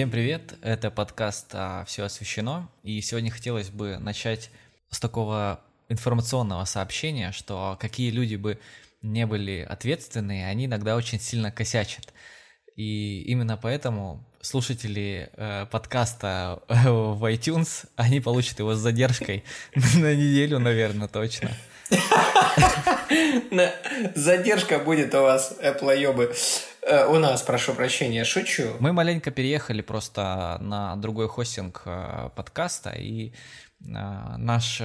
Всем привет, это подкаст а, «Все освещено», и сегодня хотелось бы начать с такого информационного сообщения, что какие люди бы не были ответственные, они иногда очень сильно косячат. И именно поэтому слушатели э, подкаста э, в iTunes, они получат его с задержкой на неделю, наверное, точно. Задержка будет у вас, эплоебы. Э, у нас, прошу прощения, шучу. Мы маленько переехали просто на другой хостинг э, подкаста, и э, наш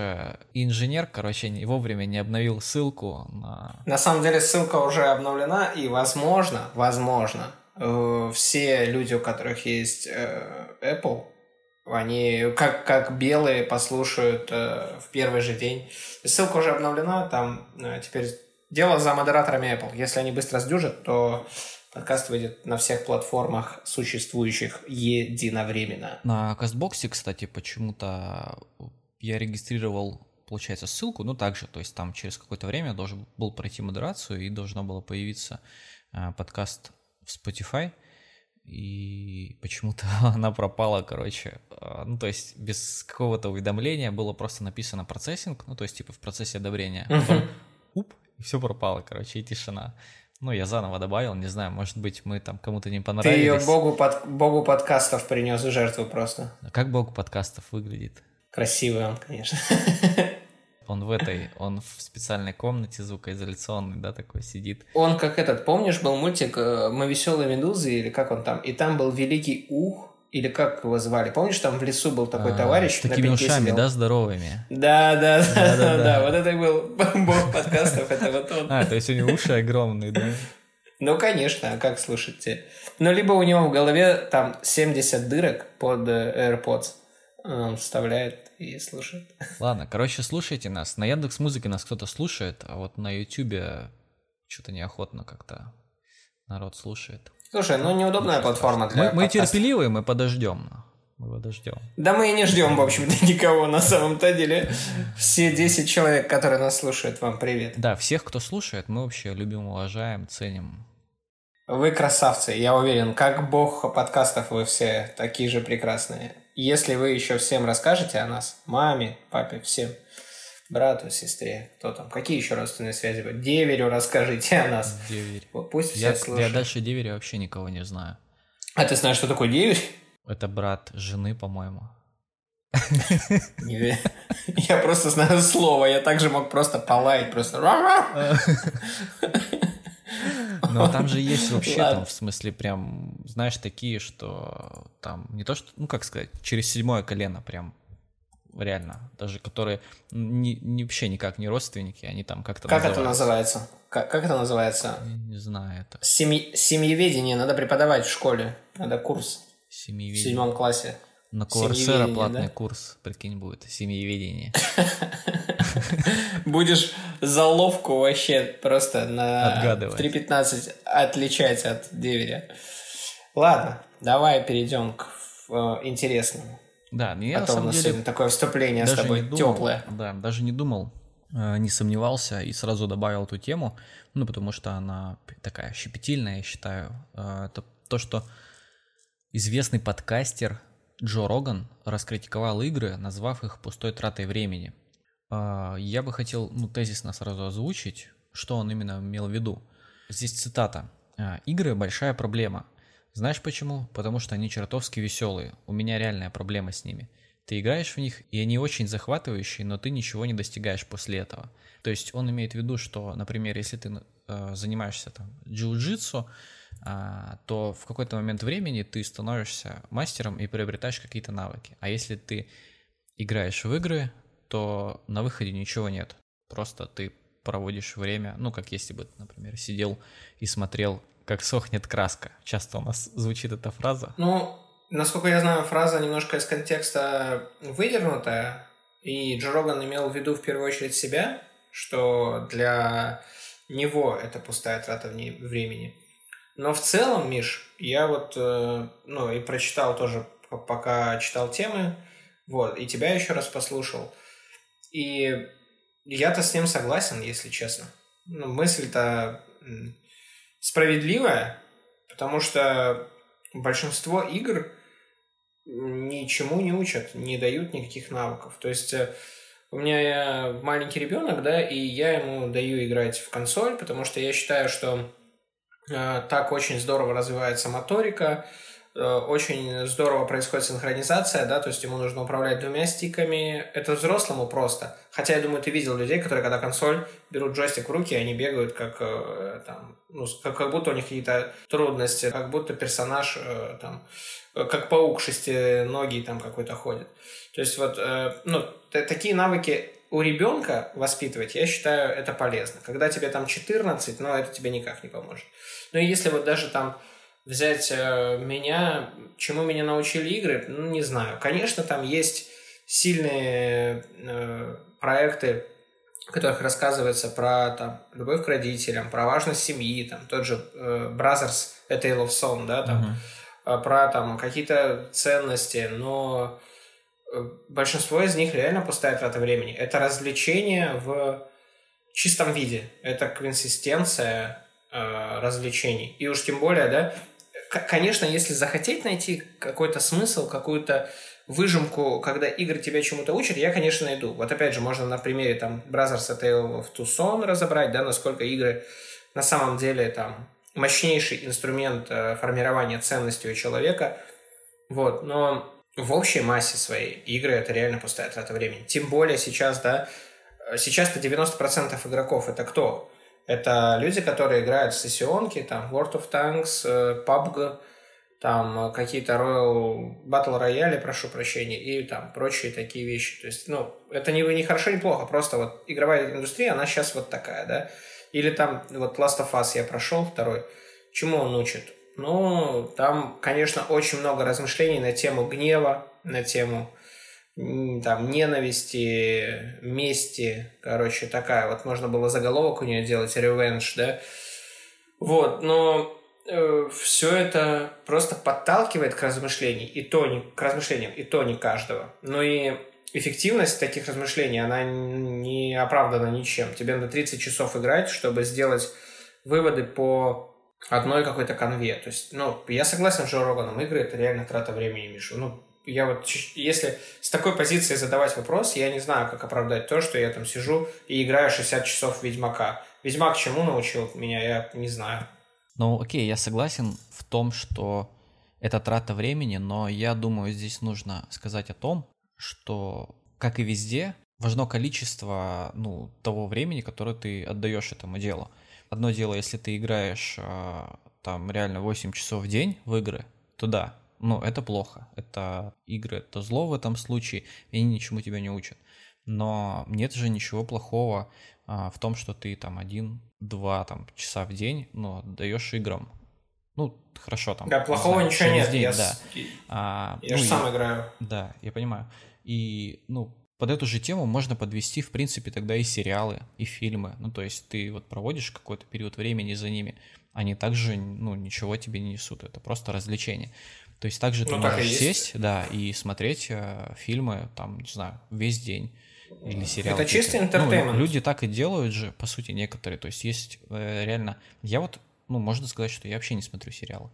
инженер, короче, вовремя не обновил ссылку на... На самом деле ссылка уже обновлена, и возможно, возможно, все люди, у которых есть Apple, они как, как белые послушают в первый же день. Ссылка уже обновлена, там теперь дело за модераторами Apple. Если они быстро сдюжат, то Подкаст выйдет на всех платформах, существующих единовременно. На Кастбоксе, кстати, почему-то я регистрировал, получается, ссылку, ну, также, то есть там через какое-то время должен был пройти модерацию и должно было появиться э, подкаст в Spotify, и почему-то она пропала, короче. Э, ну, то есть без какого-то уведомления было просто написано процессинг, ну, то есть типа в процессе одобрения. Потом, уп, и все пропало, короче, и тишина. Ну, я заново добавил, не знаю, может быть, мы там кому-то не понравились. Ты ее богу, под, богу подкастов принес в жертву просто. А как бог подкастов выглядит? Красивый он, конечно. Он в этой, он в специальной комнате звукоизоляционной, да, такой сидит. Он как этот, помнишь, был мультик э, «Мы веселые медузы» или как он там? И там был великий ух, или как его звали? Помнишь, там в лесу был такой а, товарищ? С такими ушами, сидел? да, здоровыми? Да, да, да, да, да, вот это был бог подкастов, это вот он. А, то есть у него уши огромные, да? Ну, конечно, а как слушать? Ну, либо у него в голове там 70 дырок под э, AirPods, он вставляет и слушает. Ладно, короче, слушайте нас. На Яндекс Музыке нас кто-то слушает, а вот на Ютубе что-то неохотно как-то народ слушает. Слушай, ну неудобная платформа для Мы, мы терпеливые, мы подождем. Мы подождем. Да мы и не ждем, в общем-то, никого на самом-то деле. Все 10 человек, которые нас слушают, вам привет. Да, всех, кто слушает, мы вообще любим, уважаем, ценим. Вы красавцы, я уверен, как бог подкастов вы все такие же прекрасные. Если вы еще всем расскажете о нас, маме, папе, всем, брату, сестре, кто там, какие еще родственные связи будут? Деверю расскажите о нас. Деверь. Пусть я, все слушают. Я дальше деверя вообще никого не знаю. А ты знаешь, что такое деверь? Это брат жены, по-моему. Я просто знаю слово, я также мог просто полаять, просто... Но там же есть вообще, там, в смысле, прям, знаешь, такие, что там не то, что, ну, как сказать, через седьмое колено прям реально, даже которые не, не, вообще никак не родственники, они там как-то Как это называется? Как, как это называется? Я не знаю это. Семьи, семьеведение надо преподавать в школе, надо курс. Семьеведение. В седьмом классе. На Курсера платный да? курс, прикинь, будет, семьеведение. Будешь заловку вообще просто на 3.15 отличать от деверя. Ладно, давай перейдем к э, интересному. Да, я а на самом деле такое вступление с тобой думал, теплое. Да, даже не думал, э, не сомневался и сразу добавил эту тему, ну потому что она такая щепетильная, я считаю. Э, это то, что известный подкастер Джо Роган раскритиковал игры, назвав их пустой тратой времени. Э, я бы хотел ну, тезисно сразу озвучить, что он именно имел в виду. Здесь цитата. «Игры – большая проблема. Знаешь почему? Потому что они чертовски веселые. У меня реальная проблема с ними. Ты играешь в них, и они очень захватывающие, но ты ничего не достигаешь после этого. То есть он имеет в виду, что, например, если ты э, занимаешься там джиу-джитсу, э, то в какой-то момент времени ты становишься мастером и приобретаешь какие-то навыки. А если ты играешь в игры, то на выходе ничего нет. Просто ты проводишь время, ну, как если бы, например, сидел и смотрел как сохнет краска. Часто у нас звучит эта фраза. Ну, насколько я знаю, фраза немножко из контекста выдернутая, и Джо Роган имел в виду в первую очередь себя, что для него это пустая трата времени. Но в целом, Миш, я вот, э, ну, и прочитал тоже, пока читал темы, вот, и тебя еще раз послушал. И я-то с ним согласен, если честно. Ну, мысль-то справедливая, потому что большинство игр ничему не учат, не дают никаких навыков. То есть э, у меня маленький ребенок, да, и я ему даю играть в консоль, потому что я считаю, что э, так очень здорово развивается моторика, э, очень здорово происходит синхронизация, да, то есть ему нужно управлять двумя стиками. Это взрослому просто. Хотя, я думаю, ты видел людей, которые, когда консоль, берут джойстик в руки, они бегают как э, там, ну, как, как будто у них какие-то трудности, как будто персонаж э, там, э, как паук шестиногий там какой-то ходит. То есть вот, э, ну, такие навыки у ребенка воспитывать, я считаю, это полезно. Когда тебе там 14, ну, это тебе никак не поможет. Ну, и если вот даже там взять э, меня, чему меня научили игры, ну, не знаю. Конечно, там есть сильные э, проекты, в которых рассказывается про там, любовь к родителям, про важность семьи, там, тот же э, Brothers, A Tale of Song, да, там, uh-huh. про там какие-то ценности, но большинство из них реально пустая трата времени. Это развлечение в чистом виде. Это консистенция э, развлечений. И уж тем более, да, конечно, если захотеть найти какой-то смысл, какую-то выжимку, когда игры тебя чему-то учат, я, конечно, найду. Вот опять же, можно на примере там Brothers A Tale of Tucson разобрать, да, насколько игры на самом деле там мощнейший инструмент э, формирования ценностей у человека. Вот, но в общей массе своей игры это реально пустая трата времени. Тем более сейчас, да, сейчас-то 90% игроков это кто? Это люди, которые играют в сессионки, там, World of Tanks, э, PUBG, там, какие-то Royal Battle Royale, прошу прощения, и там прочие такие вещи. То есть, ну, это не, не хорошо, не плохо, просто вот игровая индустрия, она сейчас вот такая, да. Или там, вот Last of Us я прошел второй, чему он учит? Ну, там, конечно, очень много размышлений на тему гнева, на тему там ненависти, мести, короче, такая вот можно было заголовок у нее делать, revenge, да, вот, но э, все это просто подталкивает к размышлениям, и то не к размышлениям, и то не каждого, но и эффективность таких размышлений, она не оправдана ничем, тебе надо 30 часов играть, чтобы сделать выводы по одной какой-то конве. То есть, ну, я согласен с Джо Роганом, игры это реально трата времени, Миша. Ну, я вот, если с такой позиции задавать вопрос, я не знаю, как оправдать то, что я там сижу и играю 60 часов Ведьмака. Ведьмак чему научил меня, я не знаю. Ну, окей, я согласен в том, что это трата времени, но я думаю, здесь нужно сказать о том, что, как и везде, важно количество ну, того времени, которое ты отдаешь этому делу. Одно дело, если ты играешь а, там реально 8 часов в день в игры, то да, ну это плохо. Это игры, это зло в этом случае, и они ничему тебя не учат. Но нет же ничего плохого а, в том, что ты там один-два там часа в день, но даешь играм. Ну, хорошо там. Да, плохого знаю, ничего нет. День, я да. а, я ну, же сам играю. Да, я понимаю. И, ну, под эту же тему можно подвести, в принципе, тогда и сериалы, и фильмы. Ну, то есть ты вот проводишь какой-то период времени за ними, они также, ну, ничего тебе не несут, это просто развлечение. То есть также ну, ты можешь сесть, да, и смотреть э, фильмы, там, не знаю, весь день или сериалы. Это чистый интертеймент. Ну, люди так и делают же, по сути, некоторые. То есть есть э, реально... Я вот, ну, можно сказать, что я вообще не смотрю сериалы.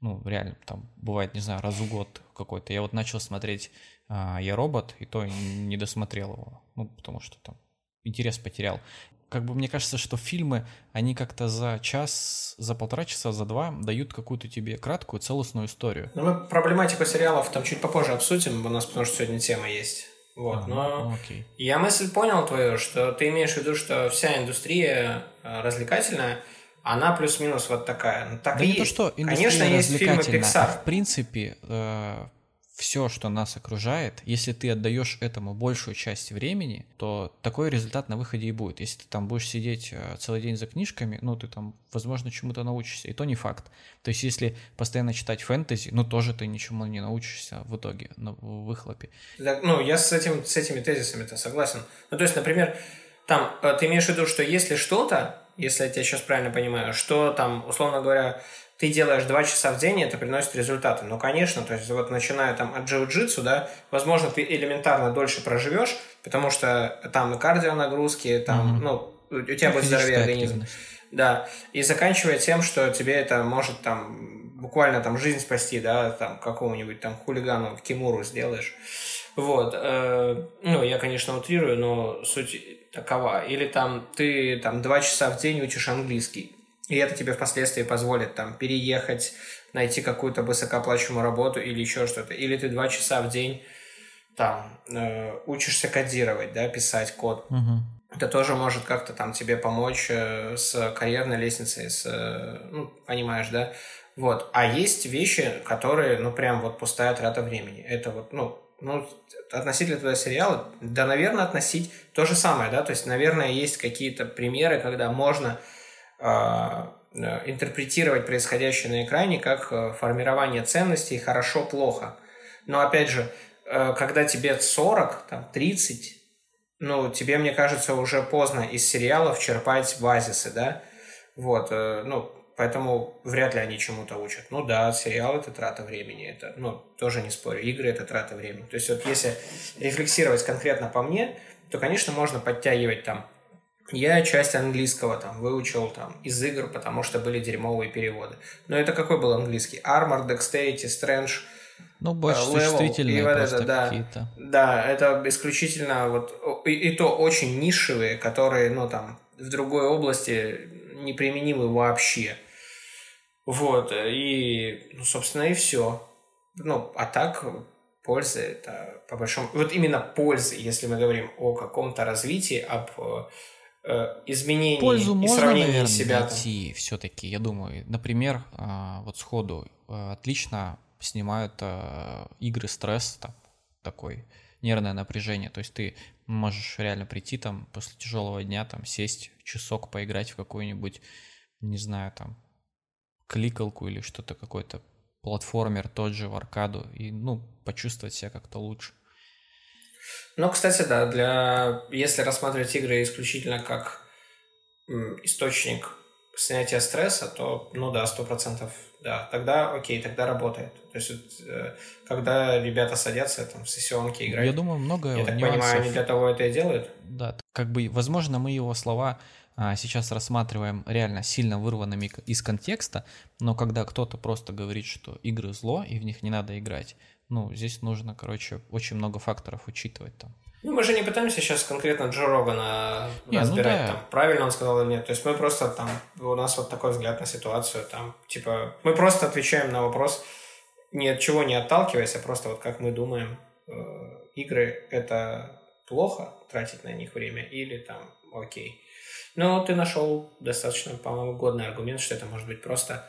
Ну, реально, там, бывает, не знаю, раз в год какой-то. Я вот начал смотреть а, я робот, и то не досмотрел его, ну, потому что там интерес потерял. Как бы мне кажется, что фильмы, они как-то за час, за полтора часа, за два дают какую-то тебе краткую, целостную историю. Ну, мы проблематику сериалов там чуть попозже обсудим, у нас потому что сегодня тема есть. Вот, а, но ну, окей. я мысль понял твою, что ты имеешь в виду, что вся индустрия э, развлекательная, она плюс-минус вот такая. Ну, так да и не то, что Конечно, есть фильмы Pixar. А в принципе, э, все, что нас окружает, если ты отдаешь этому большую часть времени, то такой результат на выходе и будет. Если ты там будешь сидеть э, целый день за книжками, ну, ты там, возможно, чему-то научишься, и то не факт. То есть, если постоянно читать фэнтези, ну, тоже ты ничему не научишься в итоге, на выхлопе. Да, ну, я с, этим, с этими тезисами-то согласен. Ну, то есть, например, там, э, ты имеешь в виду, что если что-то, если я тебя сейчас правильно понимаю, что там, условно говоря, ты делаешь два часа в день, и это приносит результаты. Ну, конечно, то есть вот начиная там от джиу-джитсу, да, возможно, ты элементарно дольше проживешь, потому что там и кардио нагрузки, там, mm-hmm. ну, у тебя будет здоровее организм. Да, и заканчивая тем, что тебе это может там буквально там жизнь спасти, да, там какому-нибудь там хулигану в Кимуру сделаешь. Вот. Э, ну, я, конечно, утрирую, но суть такова. Или там ты там два часа в день учишь английский. И это тебе впоследствии позволит там переехать, найти какую-то высокооплачиваемую работу или еще что-то. Или ты два часа в день там э, учишься кодировать, да, писать код. Угу. Это тоже может как-то там тебе помочь э, с карьерной лестницей, с, э, ну, понимаешь, да? Вот. А есть вещи, которые, ну, прям вот пустая трата времени. Это вот, ну, ну, относительно туда сериала, да, наверное, относить то же самое, да, то есть, наверное, есть какие-то примеры, когда можно интерпретировать происходящее на экране как э, формирование ценностей хорошо-плохо. Но, опять же, э, когда тебе 40, там, 30, ну, тебе, мне кажется, уже поздно из сериалов черпать базисы, да, вот, э, ну, Поэтому вряд ли они чему-то учат. Ну да, сериал это трата времени, это, ну, тоже не спорю, игры это трата времени. То есть вот если рефлексировать конкретно по мне, то, конечно, можно подтягивать там я часть английского там выучил там из игр, потому что были дерьмовые переводы. Но это какой был английский? Armor, Dexterity, Strange, ну, больше level, существительные и вот это, да, какие-то. Да, это исключительно вот и, и то очень нишевые, которые, ну, там, в другой области неприменимы вообще. Вот, и, ну, собственно, и все. Ну, а так, польза это по большому... Вот именно пользы, если мы говорим о каком-то развитии, об э, изменении Пользу и можно, сравнении наверное, себя. найти все-таки, я думаю. Например, э, вот сходу э, отлично снимают игры стресс, там, такой нервное напряжение. То есть ты можешь реально прийти там после тяжелого дня, там, сесть часок, поиграть в какую-нибудь, не знаю, там, кликалку или что-то какой-то платформер тот же в аркаду и, ну, почувствовать себя как-то лучше. Ну, кстати, да, для... если рассматривать игры исключительно как источник снятия стресса, то, ну да, сто процентов, да, тогда окей, тогда работает. То есть, э, когда ребята садятся там в сессионки играть, Я думаю, много я так нюансов. понимаю, они для того это и делают? Да, как бы, возможно, мы его слова а, сейчас рассматриваем реально сильно вырванными из контекста, но когда кто-то просто говорит, что игры зло и в них не надо играть, ну, здесь нужно, короче, очень много факторов учитывать там. Ну, мы же не пытаемся сейчас конкретно Джо Рогана Не, ну разбирать, да. там, правильно он сказал или нет. То есть мы просто там, у нас вот такой взгляд на ситуацию, там, типа, мы просто отвечаем на вопрос, ни от чего не отталкиваясь, а просто вот как мы думаем, э, игры это плохо тратить на них время или там окей. Но ты нашел достаточно, по-моему, годный аргумент, что это может быть просто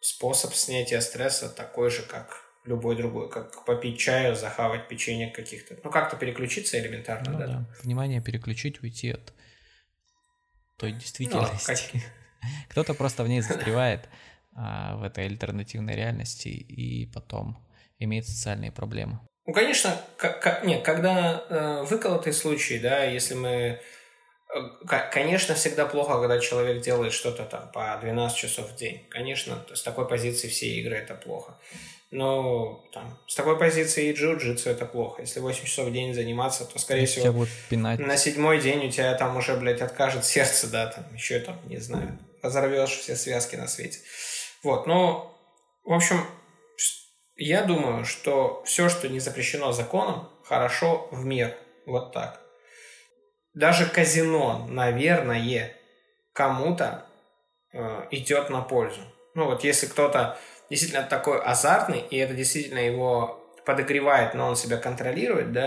способ снятия стресса такой же, как любой другой, как попить чаю, захавать печенье каких-то. Ну, как-то переключиться элементарно, Ну да. да, внимание переключить, уйти от той действительности. как- Кто-то просто в ней застревает а, в этой альтернативной реальности и потом имеет социальные проблемы. Ну, конечно, к- к- не, когда э, выколотые случаи, да, если мы... э, Конечно, всегда плохо, когда человек делает что-то там по 12 часов в день. Конечно, с такой позиции все игры это плохо. Но там, с такой позиции и джиу-джитсу это плохо. Если 8 часов в день заниматься, то, скорее Тебя всего, будут пинать. на седьмой день у тебя там уже, блядь, откажет сердце, да, там еще там, не знаю, разорвешь все связки на свете. Вот, ну, в общем, я думаю, что все, что не запрещено законом, хорошо в мир. Вот так. Даже казино, наверное, кому-то э, идет на пользу. Ну вот если кто-то действительно такой азартный, и это действительно его подогревает, но он себя контролирует, да,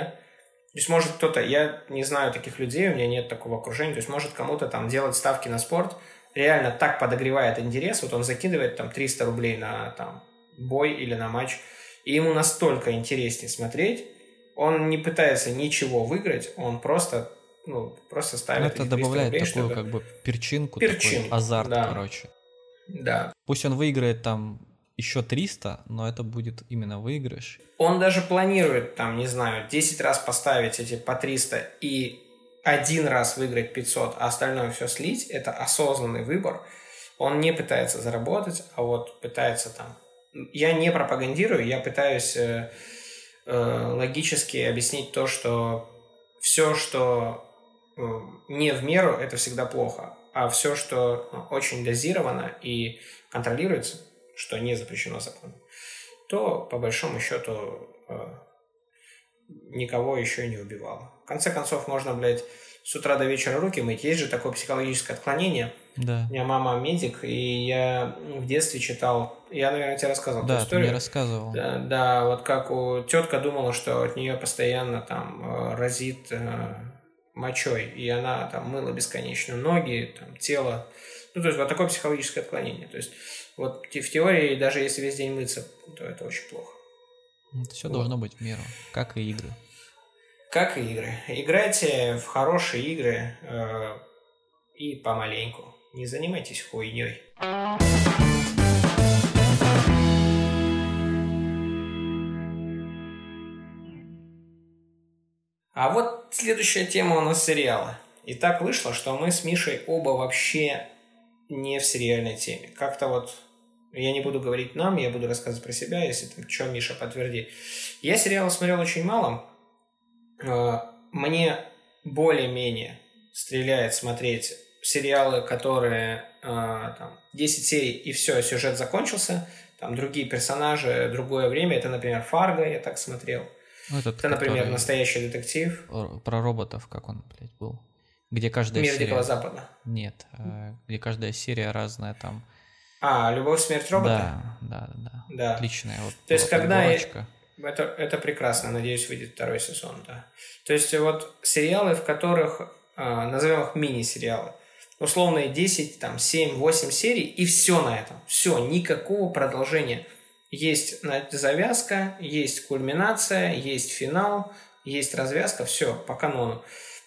то есть может кто-то, я не знаю таких людей, у меня нет такого окружения, то есть может кому-то там делать ставки на спорт, реально так подогревает интерес, вот он закидывает там 300 рублей на там бой или на матч, и ему настолько интереснее смотреть, он не пытается ничего выиграть, он просто, ну, просто ставит это эти 300 добавляет рублей, такую чтобы- как бы перчинку, Перчинку, такой азарт, да. короче. Да. Пусть он выиграет там еще 300, но это будет именно выигрыш. Он даже планирует, там, не знаю, 10 раз поставить эти по 300 и один раз выиграть 500, а остальное все слить. Это осознанный выбор. Он не пытается заработать, а вот пытается там... Я не пропагандирую, я пытаюсь э, э, логически объяснить то, что все, что э, не в меру, это всегда плохо. А все, что ну, очень дозировано и контролируется, что не запрещено законом, то, по большому счету, э, никого еще не убивало. В конце концов, можно, блядь, с утра до вечера руки мыть. Есть же такое психологическое отклонение. Да. У меня мама медик, и я в детстве читал, я, наверное, тебе рассказывал Да, эту ты историю. мне рассказывал. Да, да, вот как у тетка думала, что от нее постоянно там э, разит э, мочой, и она там мыла бесконечно ноги, там, тело. Ну, то есть вот такое психологическое отклонение. То есть вот в теории, даже если весь день мыться, то это очень плохо. Это все Вот. должно быть в меру, как и игры. Как и игры. Играйте в хорошие игры э, и помаленьку. Не занимайтесь хуйней. А вот следующая тема у нас сериала. И так вышло, что мы с Мишей оба вообще не в сериальной теме. Как-то вот я не буду говорить нам, я буду рассказывать про себя, если там что, Миша, подтверди. Я сериала смотрел очень мало. Э, Мне более-менее стреляет смотреть сериалы, которые э, там 10 серий и все, сюжет закончился. Там другие персонажи, другое время. Это, например, Фарго, я так смотрел. Ну, этот, Это, например, который, настоящий детектив. Про роботов, как он, блядь, был. Где каждая Мир серия... Дикого Запада. Нет, э, где каждая серия разная там. А, Любовь, смерть робота. Да, да, да, да. Отличная вот То есть, когда я-. Это, это прекрасно, надеюсь, выйдет второй сезон, да. То есть вот сериалы, в которых, а, назовем их мини-сериалы, условные 10, там, 7, 8 серий, и все на этом. Все, никакого продолжения. Есть завязка, есть кульминация, есть финал, есть развязка, все, по канону.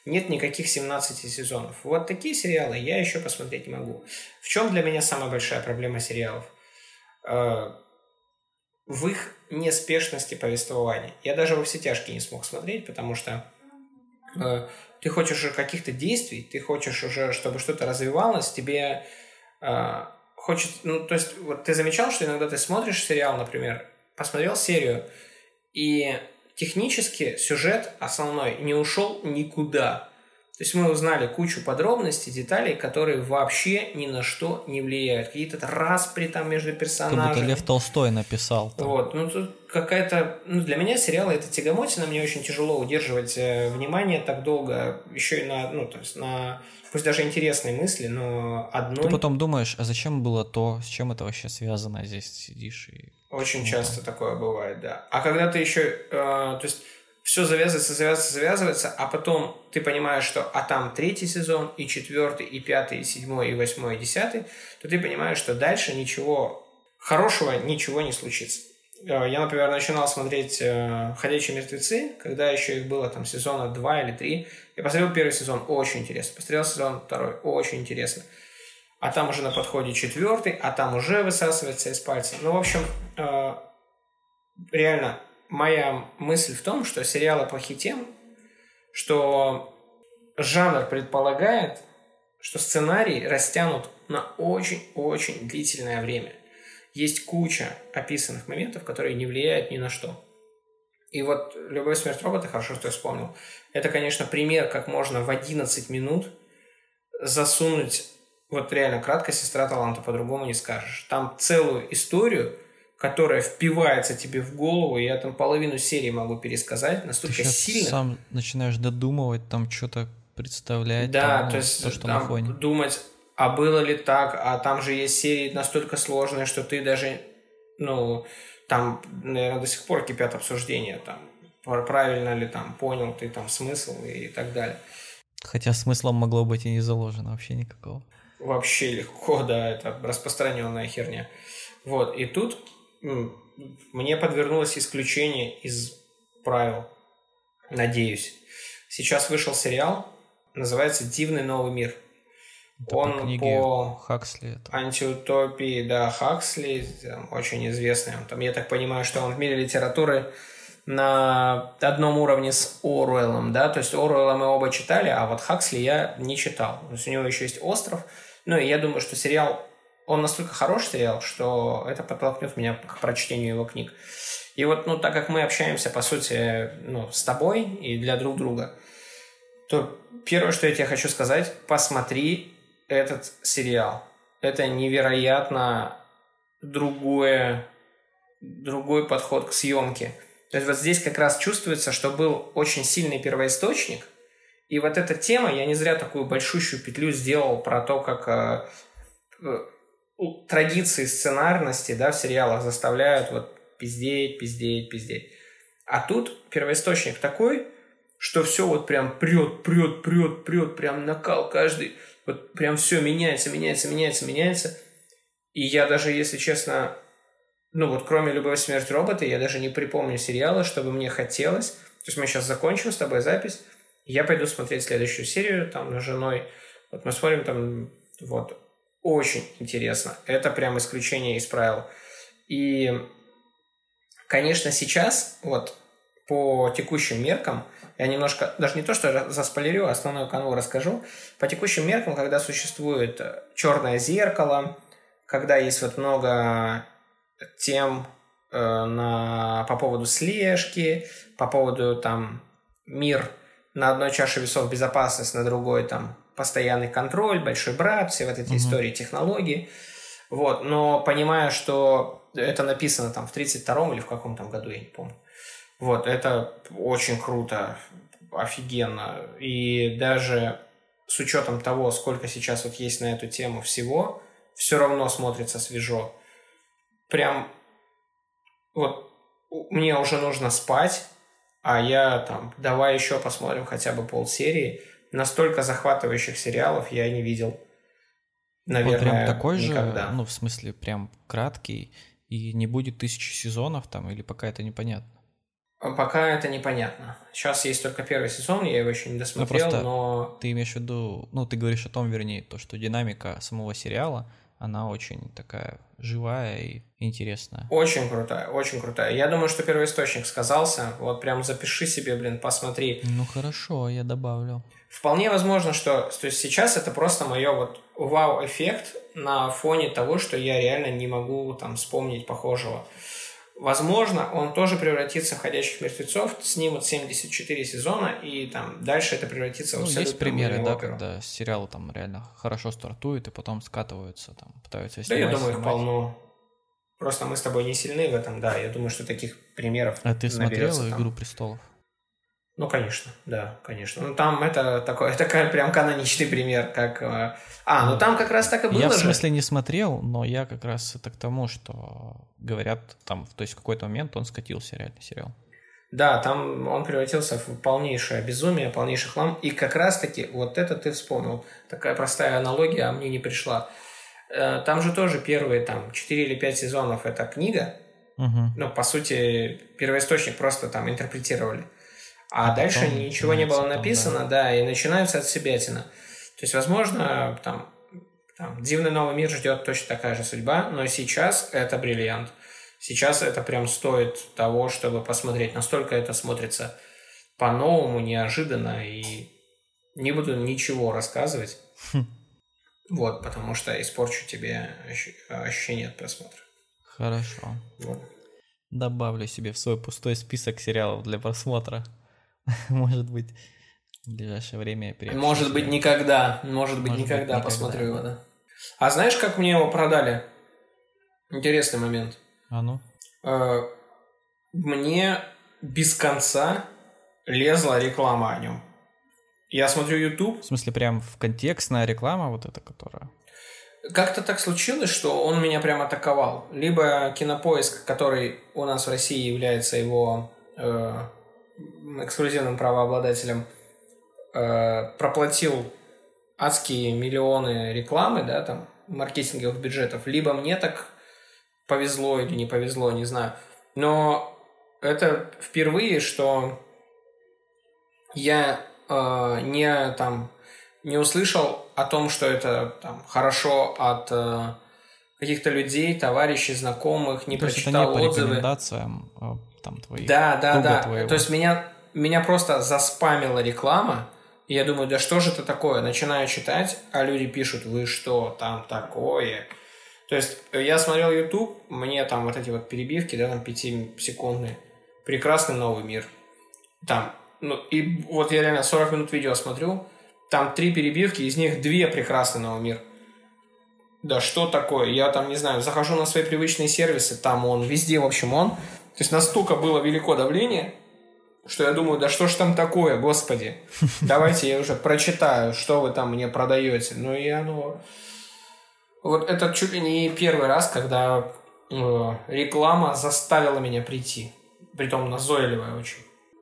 Нет никаких 17 сезонов. Вот такие сериалы я еще посмотреть могу. В чем для меня самая большая проблема сериалов? Э, в их неспешности повествования. Я даже во все тяжкие не смог смотреть, потому что э, ты хочешь уже каких-то действий, ты хочешь уже, чтобы что-то развивалось, тебе э, хочет, ну, то есть, вот ты замечал, что иногда ты смотришь сериал, например, посмотрел серию, и технически сюжет основной не ушел никуда. То есть мы узнали кучу подробностей, деталей, которые вообще ни на что не влияют. Какие-то распри там между Как персонажами. будто Лев Толстой написал. там. Вот, ну тут какая-то, ну для меня сериалы это тягомотина, мне очень тяжело удерживать э, внимание так долго, еще и на, ну то есть на, пусть даже интересные мысли, но одной Ты потом думаешь, а зачем было то, с чем это вообще связано, здесь сидишь и... очень ну, часто такое бывает, да. А когда ты еще, э, то есть все завязывается, завязывается, завязывается, а потом ты понимаешь, что а там третий сезон, и четвертый, и пятый, и седьмой, и восьмой, и десятый, то ты понимаешь, что дальше ничего хорошего, ничего не случится. Э, Я, например, начинал смотреть э, «Ходячие мертвецы», когда еще их было там сезона два или три. Я посмотрел первый сезон, очень интересно. Посмотрел сезон второй, очень интересно. А там уже на подходе четвертый, а там уже высасывается из пальца. Ну, в общем, э, реально, моя мысль в том, что сериалы плохи тем, что жанр предполагает, что сценарий растянут на очень-очень длительное время. Есть куча описанных моментов, которые не влияют ни на что. И вот «Любовь, смерть робота», хорошо, что я вспомнил, это, конечно, пример, как можно в 11 минут засунуть, вот реально, кратко «Сестра таланта», по-другому не скажешь. Там целую историю, которая впивается тебе в голову, я там половину серии могу пересказать, Ты настолько сейчас сильно. сам начинаешь додумывать, там что-то представлять. Да, там, то есть то, что там на фоне. думать, а было ли так, а там же есть серии настолько сложные, что ты даже, ну, там, наверное, до сих пор кипят обсуждения, там, пр- правильно ли там понял ты там смысл и так далее. Хотя смыслом могло быть и не заложено вообще никакого. Вообще легко, да, это распространенная херня. Вот, и тут мне подвернулось исключение из правил, надеюсь. Сейчас вышел сериал, называется «Дивный новый мир». Это по Он книге по Хаксли. это. антиутопии, да, Хаксли, там, очень известный. Он Там, я так понимаю, что он в мире литературы на одном уровне с Оруэллом, да, то есть Оруэлла мы оба читали, а вот Хаксли я не читал. То есть у него еще есть «Остров», ну, и я думаю, что сериал, он настолько хороший сериал, что это подтолкнет меня к прочтению его книг. И вот, ну, так как мы общаемся, по сути, ну, с тобой и для друг друга, то первое, что я тебе хочу сказать, посмотри этот сериал. Это невероятно другое, другой подход к съемке. То есть вот здесь как раз чувствуется, что был очень сильный первоисточник, и вот эта тема, я не зря такую большущую петлю сделал про то, как э, э, традиции сценарности да, в сериалах заставляют вот пиздеть, пиздеть, пиздеть. А тут первоисточник такой, что все вот прям прет, прет, прет, прет, прям накал каждый. Вот прям все меняется, меняется, меняется, меняется. И я даже, если честно, ну вот кроме «Любовь, смерть, робота», я даже не припомню сериала, чтобы мне хотелось. То есть мы сейчас закончим с тобой запись, я пойду смотреть следующую серию там с женой. Вот мы смотрим там, вот, очень интересно. Это прям исключение из правил. И, конечно, сейчас, вот, по текущим меркам, я немножко, даже не то, что заспойлерю, а основную канву расскажу. По текущим меркам, когда существует черное зеркало, когда есть вот много тем э, на, по поводу слежки, по поводу там мир на одной чаше весов безопасность, на другой там постоянный контроль, большой брат, все вот эти угу. истории, технологии. Вот, но понимая, что это написано там в 32-м или в каком там году, я не помню. Вот, это очень круто, офигенно. И даже с учетом того, сколько сейчас вот есть на эту тему всего, все равно смотрится свежо. Прям вот мне уже нужно спать, а я там, давай еще посмотрим хотя бы полсерии. Настолько захватывающих сериалов я не видел. Наверное, вот прям такой никогда. же, ну, в смысле, прям краткий, и не будет тысячи сезонов там, или пока это непонятно? А пока это непонятно. Сейчас есть только первый сезон, я его еще не досмотрел, ну, но... Ты имеешь в виду, ну, ты говоришь о том, вернее, то, что динамика самого сериала, она очень такая живая и интересная. Очень крутая, очень крутая. Я думаю, что первоисточник сказался. Вот прям запиши себе, блин, посмотри. Ну хорошо, я добавлю. Вполне возможно, что то есть сейчас это просто мое вот вау-эффект на фоне того, что я реально не могу там вспомнить похожего. Возможно, он тоже превратится в «Ходячих мертвецов», снимут 74 сезона, и там дальше это превратится в ну, Есть примеры, да, оперу. когда сериалы там реально хорошо стартуют, и потом скатываются, там, пытаются снимать, Да, я думаю, их полно. Просто мы с тобой не сильны в этом, да, я думаю, что таких примеров А ты смотрел там. «Игру престолов»? Ну, конечно, да, конечно. Ну, там это такой, такой прям каноничный пример, как... Э, а, ну там как раз так и было Я в смысле не смотрел, но я как раз это к тому, что говорят, там, то есть в какой-то момент он скатился, реальный сериал. Да, там он превратился в полнейшее безумие, полнейший хлам. И как раз-таки вот это ты вспомнил. Такая простая аналогия, а мне не пришла. Э, там же тоже первые там 4 или 5 сезонов это книга. Угу. Ну, по сути, первоисточник просто там интерпретировали. А, а дальше ничего не было написано, там, да. да, и начинается от себятина. То есть, возможно, там, там «Дивный новый мир» ждет точно такая же судьба, но сейчас это бриллиант. Сейчас это прям стоит того, чтобы посмотреть. Настолько это смотрится по-новому, неожиданно, и не буду ничего рассказывать. Хм. Вот, потому что испорчу тебе ощущение от просмотра. Хорошо. Вот. Добавлю себе в свой пустой список сериалов для просмотра. Может быть, в ближайшее время я Может быть, никогда. Может быть, Может никогда быть, посмотрю никогда. его, да. А знаешь, как мне его продали? Интересный момент. А ну? Э, мне без конца лезла реклама о нем. Я смотрю YouTube. В смысле, прям в контекстная реклама вот эта, которая... Как-то так случилось, что он меня прям атаковал. Либо Кинопоиск, который у нас в России является его э, эксклюзивным правообладателем, э, проплатил адские миллионы рекламы, да, там, маркетинговых бюджетов, либо мне так повезло или не повезло, не знаю. Но это впервые, что я э, не там не услышал о том, что это там хорошо от э, каких-то людей, товарищей, знакомых, не То прочитал это не отзывы. По рекомендациям а там твоих. Да, да, да. Твоего. То есть меня, меня просто заспамила реклама, и я думаю, да что же это такое? Начинаю читать, а люди пишут, вы что, там такое? То есть я смотрел YouTube, мне там вот эти вот перебивки, да, там 5-секундные. Прекрасный новый мир. Там, ну, и вот я реально 40 минут видео смотрю, там три перебивки, из них две прекрасный новый мир. да что такое? Я там, не знаю, захожу на свои привычные сервисы, там он, везде, в общем, он. То есть настолько было велико давление, что я думаю, да что ж там такое, господи. Давайте я уже прочитаю, что вы там мне продаете. Ну и оно... Вот это чуть ли не первый раз, когда э, реклама заставила меня прийти. Притом назойливая очень.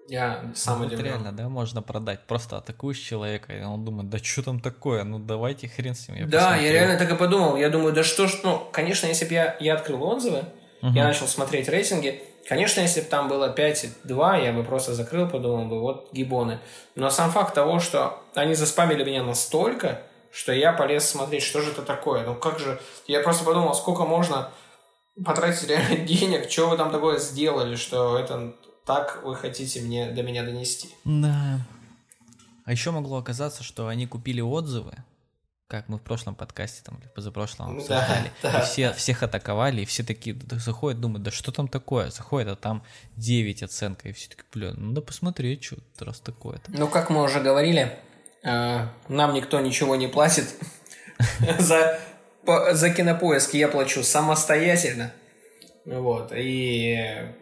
Я сам ну, удивлен. реально, да, можно продать. Просто атакуешь человека, и он думает, да что там такое, ну давайте хрен с ним. Я да, посмотрю. я реально так и подумал. Я думаю, да что ж, ну, конечно, если бы я, я открыл отзывы, угу. я начал смотреть рейтинги, конечно, если бы там было 5,2, я бы просто закрыл, подумал бы, вот гибоны. Но сам факт того, что они заспамили меня настолько, что я полез смотреть, что же это такое. Ну как же... Я просто подумал, сколько можно потратить реально денег, что вы там такое сделали, что это так вы хотите мне до меня донести. Да. А еще могло оказаться, что они купили отзывы, как мы в прошлом подкасте, там, или позапрошлом обсуждали, да, да. и все, всех атаковали, и все такие заходят, думают, да что там такое? Заходят, а там 9 оценка, и все такие, блин, ну да посмотреть, что раз такое-то. Ну, как мы уже говорили, э, нам никто ничего не платит за, за кинопоиск, я плачу самостоятельно, вот, и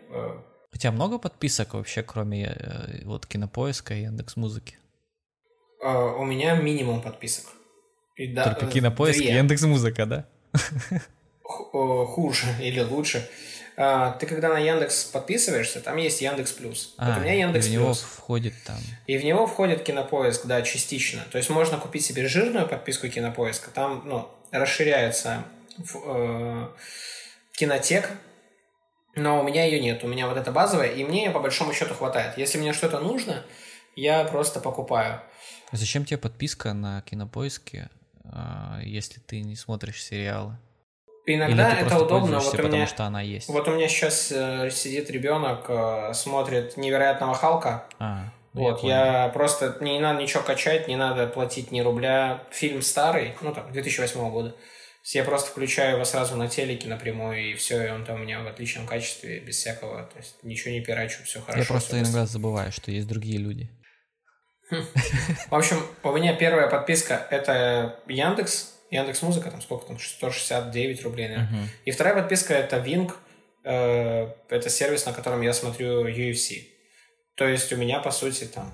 э, у тебя много подписок вообще, кроме э, вот Кинопоиска и Яндекс Музыки? Uh, у меня минимум подписок. И, да, Только Кинопоиск и Яндекс Музыка, да? Хуже или лучше. Uh, ты когда на Яндекс подписываешься, там есть Яндекс Плюс. А, вот у меня Яндекс и в него Плюс. входит там. И в него входит Кинопоиск, да, частично. То есть можно купить себе жирную подписку Кинопоиска. Там, ну, расширяется э, кинотек, но у меня ее нет. У меня вот эта базовая, и мне по большому счету хватает. Если мне что-то нужно, я просто покупаю. А зачем тебе подписка на кинопоиске, а, если ты не смотришь сериалы? Иногда это удобно, вот у меня, что она есть. Вот у меня сейчас э, сидит ребенок, э, смотрит невероятного Халка. А, ну вот, я, я просто не надо ничего качать, не надо платить ни рубля. Фильм старый, ну там, 2008 года. Я просто включаю его сразу на телеке напрямую, и все, и он там у меня в отличном качестве, без всякого, то есть ничего не пирачу, все хорошо. Я просто иногда забываю, что есть другие люди. Хм. В общем, у меня первая подписка это Яндекс, Яндекс Музыка, там сколько там, 169 рублей, наверное. И вторая подписка это Wing, э, это сервис, на котором я смотрю UFC. То есть у меня, по сути, там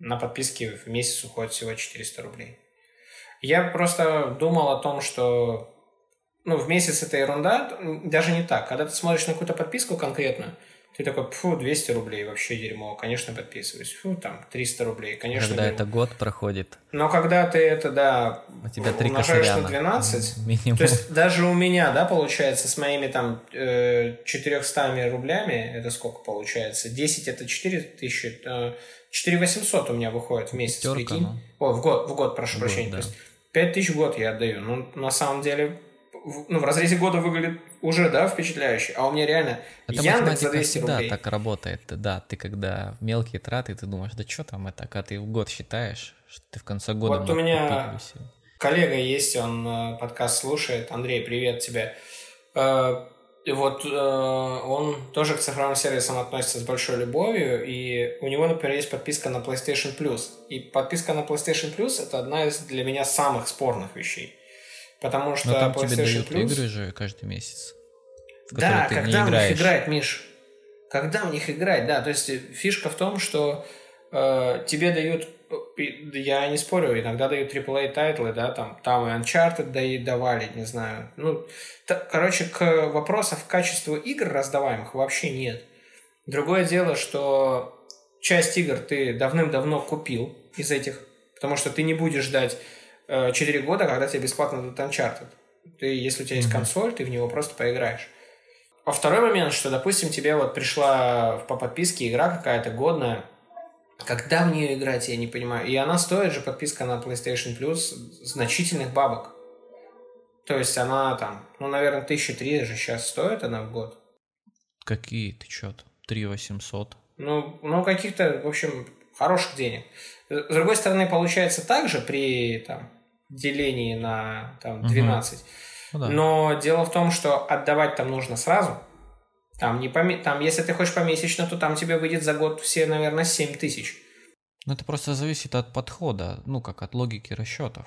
на подписке в месяц уходит всего 400 рублей. Я просто думал о том, что ну, в месяц это ерунда, даже не так. Когда ты смотришь на какую-то подписку конкретную, ты такой, фу, 200 рублей, вообще дерьмо, конечно, подписываюсь. Фу, там, 300 рублей, конечно. Когда дерьмо. это год проходит. Но когда ты это, да, у тебя три умножаешь на 12, минимум. то есть даже у меня, да, получается, с моими там 400 э, рублями, это сколько получается? 10 это 4 тысячи, 4 800 у меня выходит в месяц, Пятерка, прикинь. Ну. О, в год, в год, прошу в прощения. Год, да. 5 тысяч в год я отдаю. Ну, на самом деле, ну, в разрезе года выглядит уже, да, впечатляюще. А у меня реально это Яндекс за 200 всегда рублей. так работает. Да, ты когда мелкие траты, ты думаешь, да что там это, когда ты в год считаешь, что ты в конце года Вот у меня коллега есть, он э, подкаст слушает. Андрей, привет тебе. Э, и вот э, он тоже к цифровым сервисам относится с большой любовью, и у него, например, есть подписка на PlayStation Plus. И подписка на PlayStation Plus это одна из для меня самых спорных вещей. Потому что Но там PlayStation тебе дают Plus... игры же каждый месяц. да, когда в них играть, Миш? Когда в них играть, да. То есть фишка в том, что э, тебе дают я не спорю, иногда дают AAA title ы, да, там, там и Uncharted давали, не знаю. Ну, так, короче, к вопросам качества игр раздаваемых вообще нет. Другое дело, что часть игр ты давным-давно купил из этих, потому что ты не будешь ждать э, 4 года, когда тебе бесплатно дадут Uncharted. Ты, если у тебя есть консоль, ты в него просто поиграешь. А второй момент, что, допустим, тебе вот пришла по подписке игра какая-то годная, когда в нее играть, я не понимаю. И она стоит же, подписка на PlayStation Plus, значительных бабок. То есть она там, ну, наверное, тысячи три же сейчас стоит она в год. Какие ты чё-то? Три восемьсот? Ну, ну, каких-то, в общем, хороших денег. С другой стороны, получается так же при там, делении на там, 12. Угу. Ну, да. Но дело в том, что отдавать там нужно сразу. Там, не поме... там, если ты хочешь помесячно, то там тебе выйдет за год все, наверное, 7 тысяч. Ну, это просто зависит от подхода, ну, как от логики расчетов.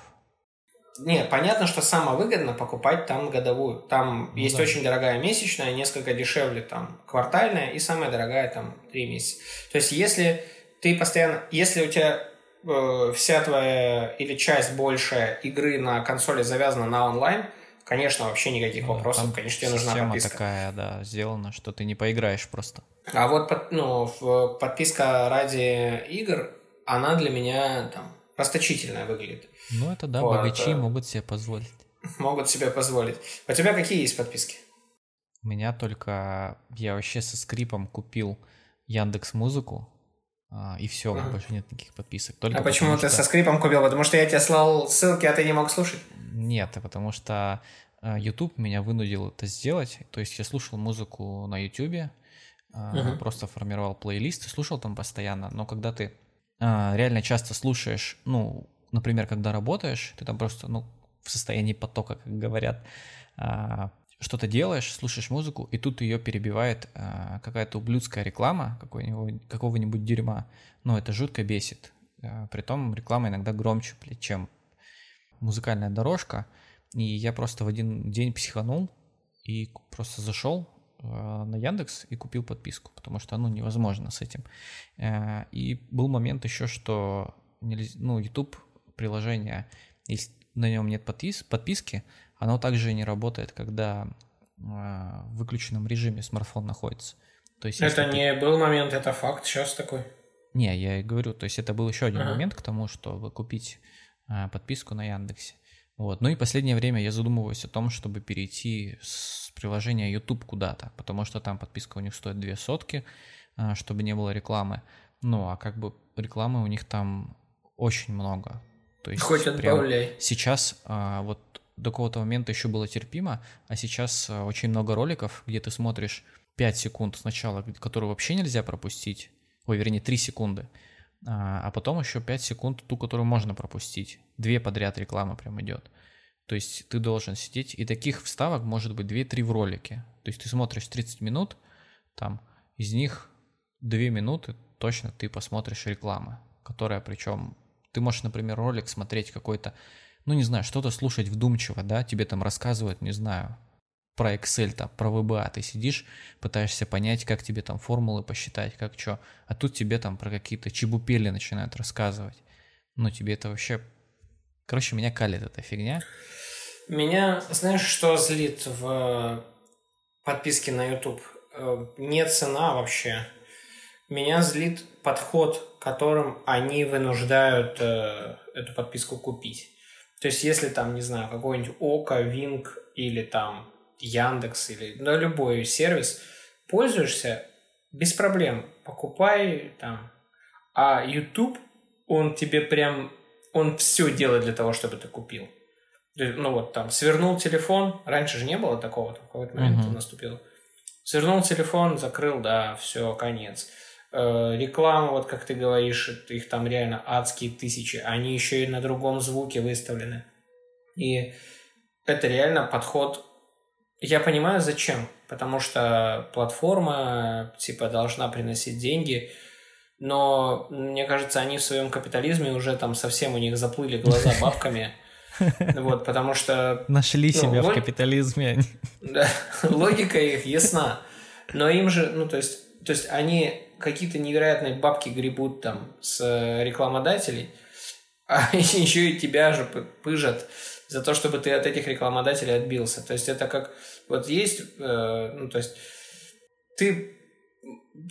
Не, понятно, что самое выгодно покупать там годовую. Там Ну есть да. очень дорогая месячная, несколько дешевле там квартальная и самая дорогая там три месяца. То есть если ты постоянно, если у тебя э, вся твоя или часть большая игры на консоли завязана на онлайн, конечно, вообще никаких Ну вопросов, конечно, тебе нужна подписка. такая, да, сделана, что ты не поиграешь просто. А вот ну, подписка ради игр, она для меня там расточительная выглядит. Ну, это да, Вот, богачи э. могут себе позволить. Могут себе позволить. У тебя какие есть подписки? У меня только... Я вообще со скрипом купил Яндекс Музыку, а, и все, Ага. больше нет никаких подписок. Только а почему потому ты что- со скрипом купил? Потому что я тебе слал ссылки, а ты не мог слушать? Нет, потому что а, YouTube меня вынудил это сделать. То есть я слушал музыку на YouTube, Мгм. просто формировал плейлист слушал там постоянно. Но когда ты а, реально часто слушаешь, ну, например, когда работаешь, ты там просто, ну, в состоянии потока, как говорят, а, что-то делаешь, слушаешь музыку, и тут ее перебивает а, какая-то ублюдская реклама какого-нибудь дерьма. Ну, это жутко бесит. А, Притом реклама иногда громче, чем музыкальная дорожка. И я просто в один день психанул и просто зашел э, на Яндекс и купил подписку, потому что, ну, невозможно с этим. Э, И был момент еще, что нельз- ну, YouTube приложение, если на нем нет подпис- подписки, оно также не работает, когда э, в выключенном режиме смартфон находится. То есть, Это ты- не был момент, это факт. Сейчас такой. не, я и говорю, то есть это был еще один Ага. момент к тому, чтобы купить а, подписку на Яндексе. Вот. Ну и последнее время я задумываюсь о том, чтобы перейти с приложения YouTube куда-то, потому что там подписка у них стоит две сотки, а, чтобы не было рекламы. Ну, а как бы рекламы у них там очень много. То есть Хоть отбавляй. сейчас а, вот до какого-то момента еще было терпимо, а сейчас а, очень много роликов, где ты смотришь 5 секунд сначала, которую вообще нельзя пропустить, ой, вернее, 3 секунды, а, а потом еще 5 секунд ту, которую можно пропустить. Две подряд реклама прям идет. То есть ты должен сидеть, и таких вставок может быть 2-3 в ролике. То есть ты смотришь 30 минут, там, из них 2 минуты точно ты посмотришь рекламы, которая причем... Ты можешь, например, ролик смотреть какой-то, ну не знаю, что-то слушать вдумчиво, да, тебе там рассказывают, не знаю, про Excel, там, про VBA, ты сидишь, пытаешься понять, как тебе там формулы посчитать, как что, а тут тебе там про какие-то чебупели начинают рассказывать. Ну, тебе это вообще... Короче, меня калит эта фигня. Меня, знаешь, что злит в подписке на YouTube? Э, Не цена вообще. Меня злит подход, которым они вынуждают э, эту подписку купить. То есть, если там, не знаю, какой-нибудь Ока, Винг или там Яндекс или да, любой сервис, пользуешься без проблем, покупай там. А YouTube, он тебе прям, он все делает для того, чтобы ты купил. Ну вот там, свернул телефон, раньше же не было такого, в какой-то момент это наступило. Свернул телефон, закрыл, да, все, конец. Э, реклама, вот как ты говоришь, их там реально адские тысячи, они еще и на другом звуке выставлены. И это реально подход. Я понимаю, зачем. Потому что платформа, типа, должна приносить деньги. Но, мне кажется, они в своем капитализме уже там совсем у них заплыли глаза бабками. Вот, потому что Нашли Ну, себя в капитализме. да, логика их ясна. Но им же, ну, то есть, то есть они какие-то невероятные бабки гребут там с э, рекламодателей, а еще и тебя же пы- пыжат за то, чтобы ты от этих рекламодателей отбился. То есть это как, вот есть, э, ну, то есть ты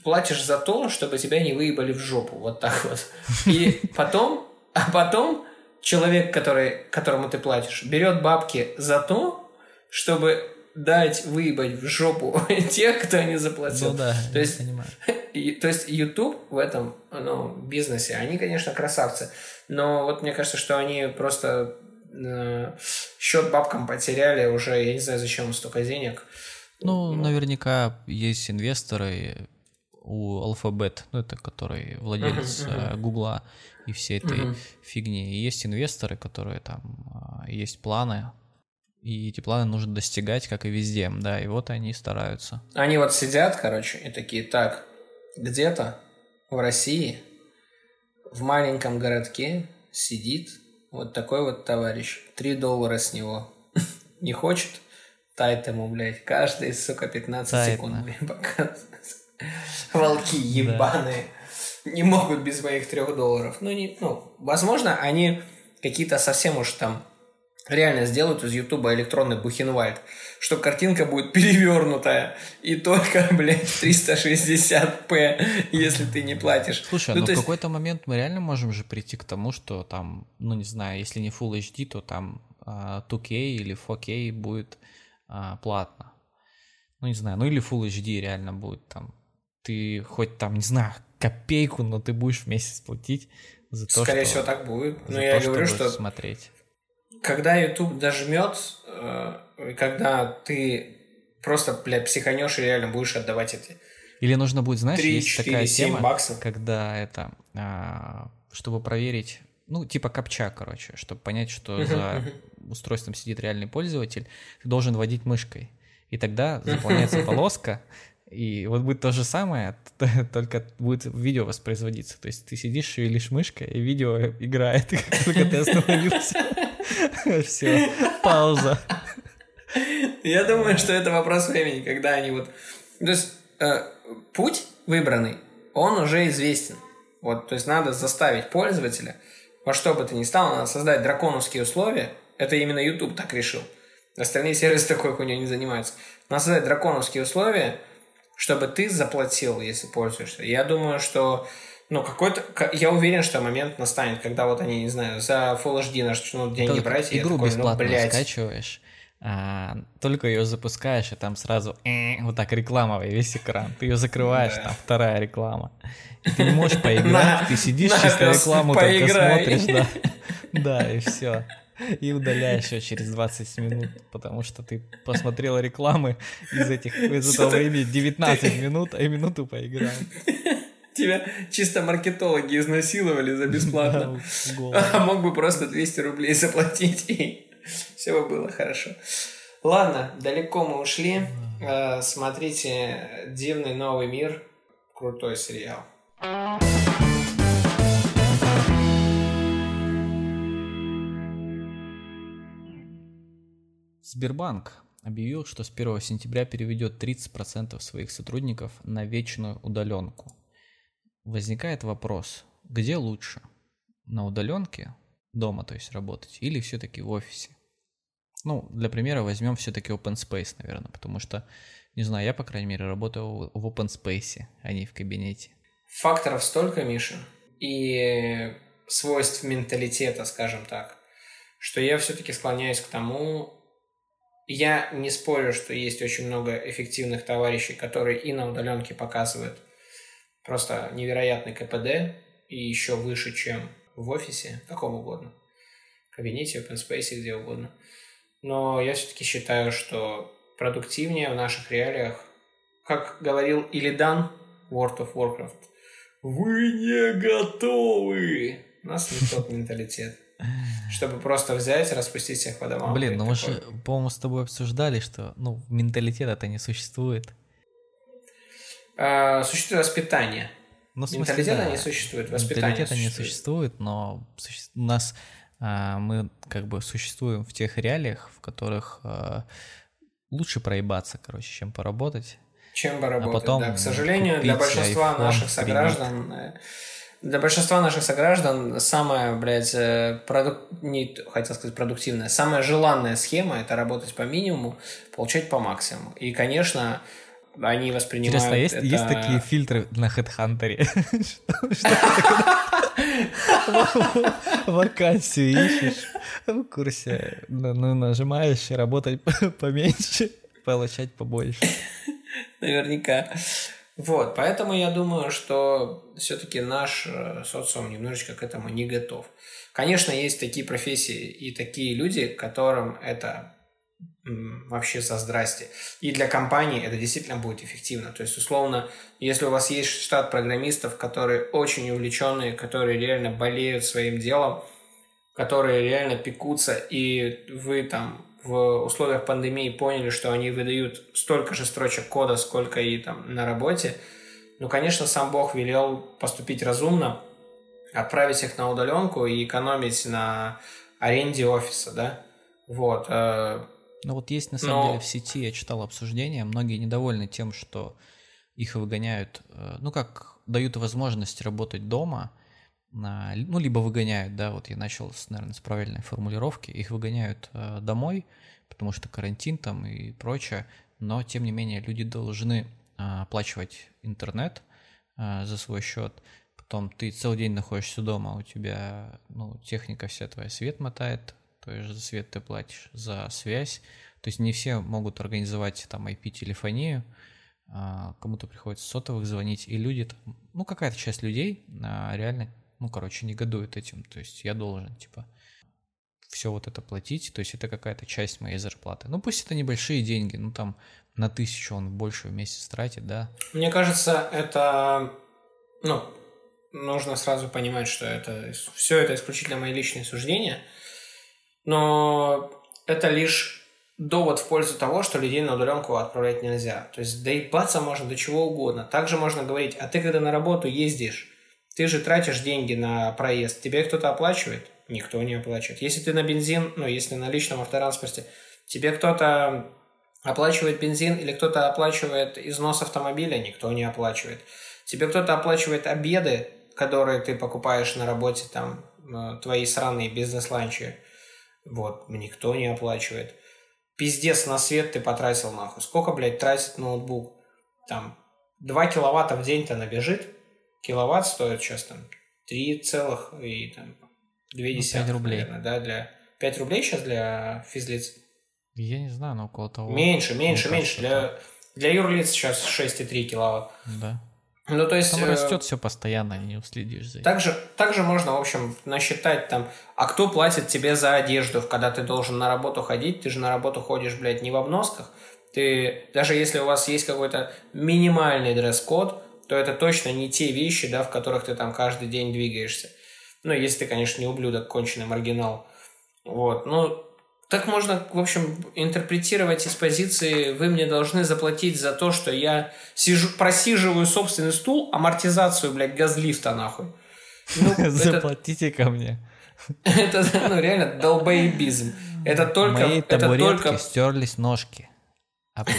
платишь за то, чтобы тебя не выебали в жопу, вот так вот. И потом, а потом человек, который, которому ты платишь, берет бабки за то, чтобы дать выебать в жопу тех, кто не заплатил. Ну да, То есть- понимаю. И- то есть YouTube в этом ну, бизнесе, они, конечно, красавцы, но вот мне кажется, что они просто э, счет бабкам потеряли уже, я не знаю, зачем столько денег. Ну, наверняка есть инвесторы у Alphabet, ну, это который владелец мгм. э, Гугла и всей этой Мгм. фигни. И есть инвесторы, которые там, а, есть планы, и эти планы нужно достигать, как и везде, да, и вот они стараются. Они вот сидят, короче, и такие, так, где-то в России, в маленьком городке сидит Вот такой вот товарищ. Три доллара с него. Не хочет? Тайт ему, блядь. Каждый, сука, 15 Тайт, секунд мне показывает. Волки ебаные. Да. Не могут без моих трех долларов. Ну, не, ну, возможно, они какие-то совсем уж там реально сделают из Ютуба электронный Бухенвальд, что картинка будет перевернутая и только, блядь, 360p, если ты не платишь. Слушай, ну, ну в есть... какой-то момент мы реально можем же прийти к тому, что там, ну не знаю, если не Full HD, то там uh, 2K или 4K будет uh, платно. Ну не знаю, ну или Full HD реально будет там. Ты хоть там, не знаю, копейку, но ты будешь в месяц платить за то, Скорее что... всего так будет. Но я то, говорю, что смотреть когда YouTube дожмет, э, когда ты просто, бля, психанешь и реально будешь отдавать эти Или нужно будет, знаешь, 3, есть 4, такая 7 тема, баксов. когда это, а, чтобы проверить, ну, типа капча, короче, чтобы понять, что за устройством сидит реальный пользователь, ты должен водить мышкой. И тогда заполняется полоска, и вот будет то же самое, только будет видео воспроизводиться. То есть ты сидишь, шевелишь мышкой, и видео играет, как только ты остановился. Все, пауза. Я думаю, что это вопрос времени, когда они вот... То есть э, путь выбранный, он уже известен. Вот, то есть надо заставить пользователя, во что бы то ни стало, надо создать драконовские условия. Это именно YouTube так решил. Остальные сервисы такой хуйней не занимаются. Надо создать драконовские условия, чтобы ты заплатил, если пользуешься. Я думаю, что ну, какой-то... Я уверен, что момент настанет, когда вот они, не знаю, за Full HD начнут деньги только брать, игру такой, бесплатно ну, блядь. скачиваешь, а, только ее запускаешь, и там сразу э, вот так реклама весь экран. Ты ее закрываешь, да. там вторая реклама. И ты не можешь поиграть, ты сидишь, чисто рекламу только смотришь, да. Да, и все. И удаляешь ее через 20 минут, потому что ты посмотрел рекламы из этих из этого времени 19 минут, а минуту поиграл. Тебя чисто маркетологи изнасиловали за бесплатно. А мог бы просто 200 рублей заплатить, и все бы было хорошо. Ладно, далеко мы ушли. Э, смотрите «Дивный новый мир». Крутой сериал. Сбербанк объявил, что с 1 сентября переведет 30% своих сотрудников на вечную удаленку. Возникает вопрос, где лучше? На удаленке, дома, то есть работать, или все-таки в офисе? Ну, для примера возьмем все-таки open space, наверное, потому что, не знаю, я, по крайней мере, работаю в open space, а не в кабинете. Факторов столько, Миша, и свойств менталитета, скажем так, что я все-таки склоняюсь к тому, я не спорю, что есть очень много эффективных товарищей, которые и на удаленке показывают просто невероятный КПД и еще выше, чем в офисе, каком угодно, в кабинете, open space, где угодно. Но я все-таки считаю, что продуктивнее в наших реалиях, как говорил Илидан World of Warcraft, вы не готовы. У нас не тот менталитет. Чтобы просто взять, распустить всех по домам. Блин, ну мы же, по-моему, с тобой обсуждали, что ну, менталитета это не существует. А, существует воспитание. Ну, смысле, Менталитета да. не существует, воспитание Менталитета существует. не существует, но у нас а, мы как бы существуем в тех реалиях, в которых а, лучше проебаться, короче, чем поработать. Чем поработать, а потом да. К сожалению, для большинства наших сограждан... Э, для большинства наших сограждан самая, блядь, э, продук... не хотел сказать продуктивная, самая желанная схема – это работать по минимуму, получать по максимуму. И, конечно, они воспринимают Интересно, есть, это... есть такие фильтры на HeadHunter? Вакансию ищешь в курсе. Ну, нажимаешь, работать поменьше, получать побольше. Наверняка. Вот, поэтому я думаю, что все-таки наш э, социум немножечко к этому не готов. Конечно, есть такие профессии и такие люди, которым это вообще за здрасте. И для компании это действительно будет эффективно. То есть, условно, если у вас есть штат программистов, которые очень увлеченные, которые реально болеют своим делом, которые реально пекутся, и вы там в условиях пандемии поняли, что они выдают столько же строчек кода, сколько и там на работе, ну, конечно, сам Бог велел поступить разумно, отправить их на удаленку и экономить на аренде офиса, да? Вот. Э, ну вот есть на самом Но... деле в сети, я читал обсуждения, многие недовольны тем, что их выгоняют, э, ну как, дают возможность работать дома, ну либо выгоняют, да, вот я начал, с, наверное, с правильной формулировки, их выгоняют э, домой, потому что карантин там и прочее, но тем не менее люди должны оплачивать интернет за свой счет, потом ты целый день находишься дома, у тебя, ну, техника вся твоя свет мотает, то есть за свет ты платишь, за связь. То есть не все могут организовать там IP-телефонию, а, кому-то приходится сотовых звонить, и люди, ну, какая-то часть людей а, реально, ну, короче, негодует этим. То есть я должен, типа, все вот это платить, то есть это какая-то часть моей зарплаты. Ну, пусть это небольшие деньги, ну, там, на тысячу он больше в месяц тратит, да. Мне кажется, это, ну, нужно сразу понимать, что это все это исключительно мои личные суждения, но это лишь довод в пользу того, что людей на удаленку отправлять нельзя. То есть доебаться можно до чего угодно. Также можно говорить, а ты когда на работу ездишь, ты же тратишь деньги на проезд, тебе кто-то оплачивает? Никто не оплачивает. Если ты на бензин, ну, если на личном автотранспорте, тебе кто-то оплачивает бензин или кто-то оплачивает износ автомобиля, никто не оплачивает. Тебе кто-то оплачивает обеды, которые ты покупаешь на работе, там, э, твои сраные бизнес-ланчи, вот, никто не оплачивает. Пиздец на свет ты потратил нахуй. Сколько, блядь, тратит ноутбук? Там, 2 киловатта в день-то набежит. Киловатт стоит сейчас там 3 целых и там 2 ну, десятых, рублей. Наверное, да, для... 5 рублей сейчас для физлиц? Я не знаю, но около того. Меньше, меньше, меньше. Для, для юрлиц сейчас 6,3 киловатт. Да. Ну, то есть... Там растет э, все постоянно, не уследишь за этим. Также, также можно, в общем, насчитать там, а кто платит тебе за одежду, когда ты должен на работу ходить, ты же на работу ходишь, блядь, не в обносках, ты, даже если у вас есть какой-то минимальный дресс-код, то это точно не те вещи, да, в которых ты там каждый день двигаешься. Ну, если ты, конечно, не ублюдок, конченый маргинал. Вот, ну, так можно, в общем, интерпретировать из позиции «вы мне должны заплатить за то, что я сижу, просиживаю собственный стул, амортизацию, блядь, газлифта, нахуй». Ну, Заплатите ко мне. Это, ну, реально долбоебизм. Это только... Моей это только... стерлись ножки.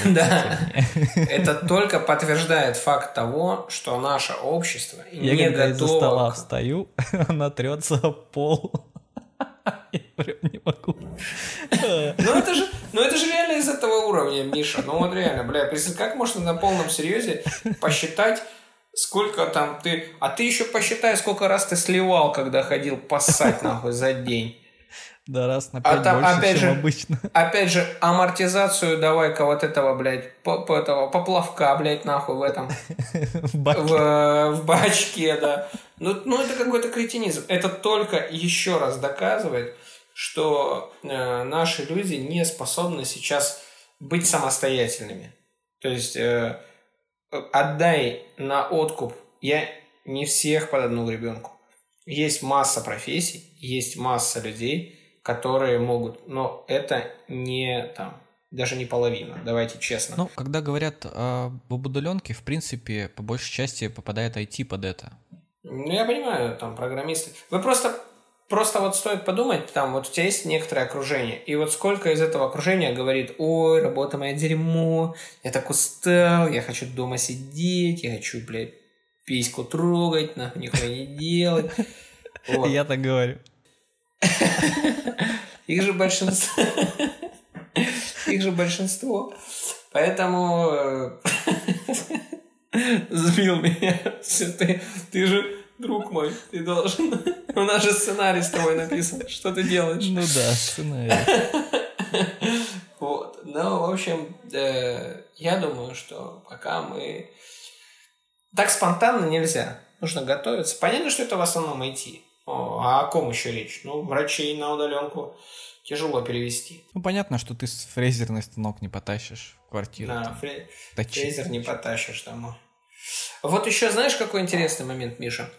Да. Это только подтверждает факт того, что наше общество я не готово... Я из-за стола встаю, она трется пол. Прям не могу. Ну это же, ну это же реально из этого уровня, Миша. Ну вот реально, бля, как можно на полном серьезе посчитать, сколько там ты... А ты еще посчитай, сколько раз ты сливал, когда ходил поссать, нахуй, за день. Да, раз на 5 а там, больше, опять чем же, обычно. Опять же, амортизацию давай-ка вот этого, блядь, по, по этого, поплавка, блядь, нахуй в этом. В бачке. В, в бачке, да. Ну, ну это какой-то кретинизм. Это только еще раз доказывает, что э, наши люди не способны сейчас быть самостоятельными. То есть э, отдай на откуп. Я не всех под одну ребенку. Есть масса профессий, есть масса людей, которые могут, но это не там даже не половина, давайте честно. Ну, когда говорят об удаленке, в принципе, по большей части попадает IT под это. Ну, я понимаю, там, программисты. Вы просто, просто вот стоит подумать, там, вот у тебя есть некоторое окружение, и вот сколько из этого окружения говорит, ой, работа моя дерьмо, я так устал, я хочу дома сидеть, я хочу, блядь, письку трогать, нахуй нихуя не делать. Я так говорю. Их же большинство. Их же большинство. Поэтому э, сбил меня. Все, ты, ты же друг мой, ты должен... У нас же сценарий с тобой написан. Что ты делаешь? Ну да, сценарий. Вот. Ну, в общем, э, я думаю, что пока мы... Так спонтанно нельзя. Нужно готовиться. Понятно, что это в основном IT. А о ком еще речь? Ну, врачей на удаленку тяжело перевести. Ну, понятно, что ты фрезерный станок не потащишь в квартиру. Да, там, фре... фрезер не потащишь домой. Вот еще знаешь, какой интересный момент, Миша?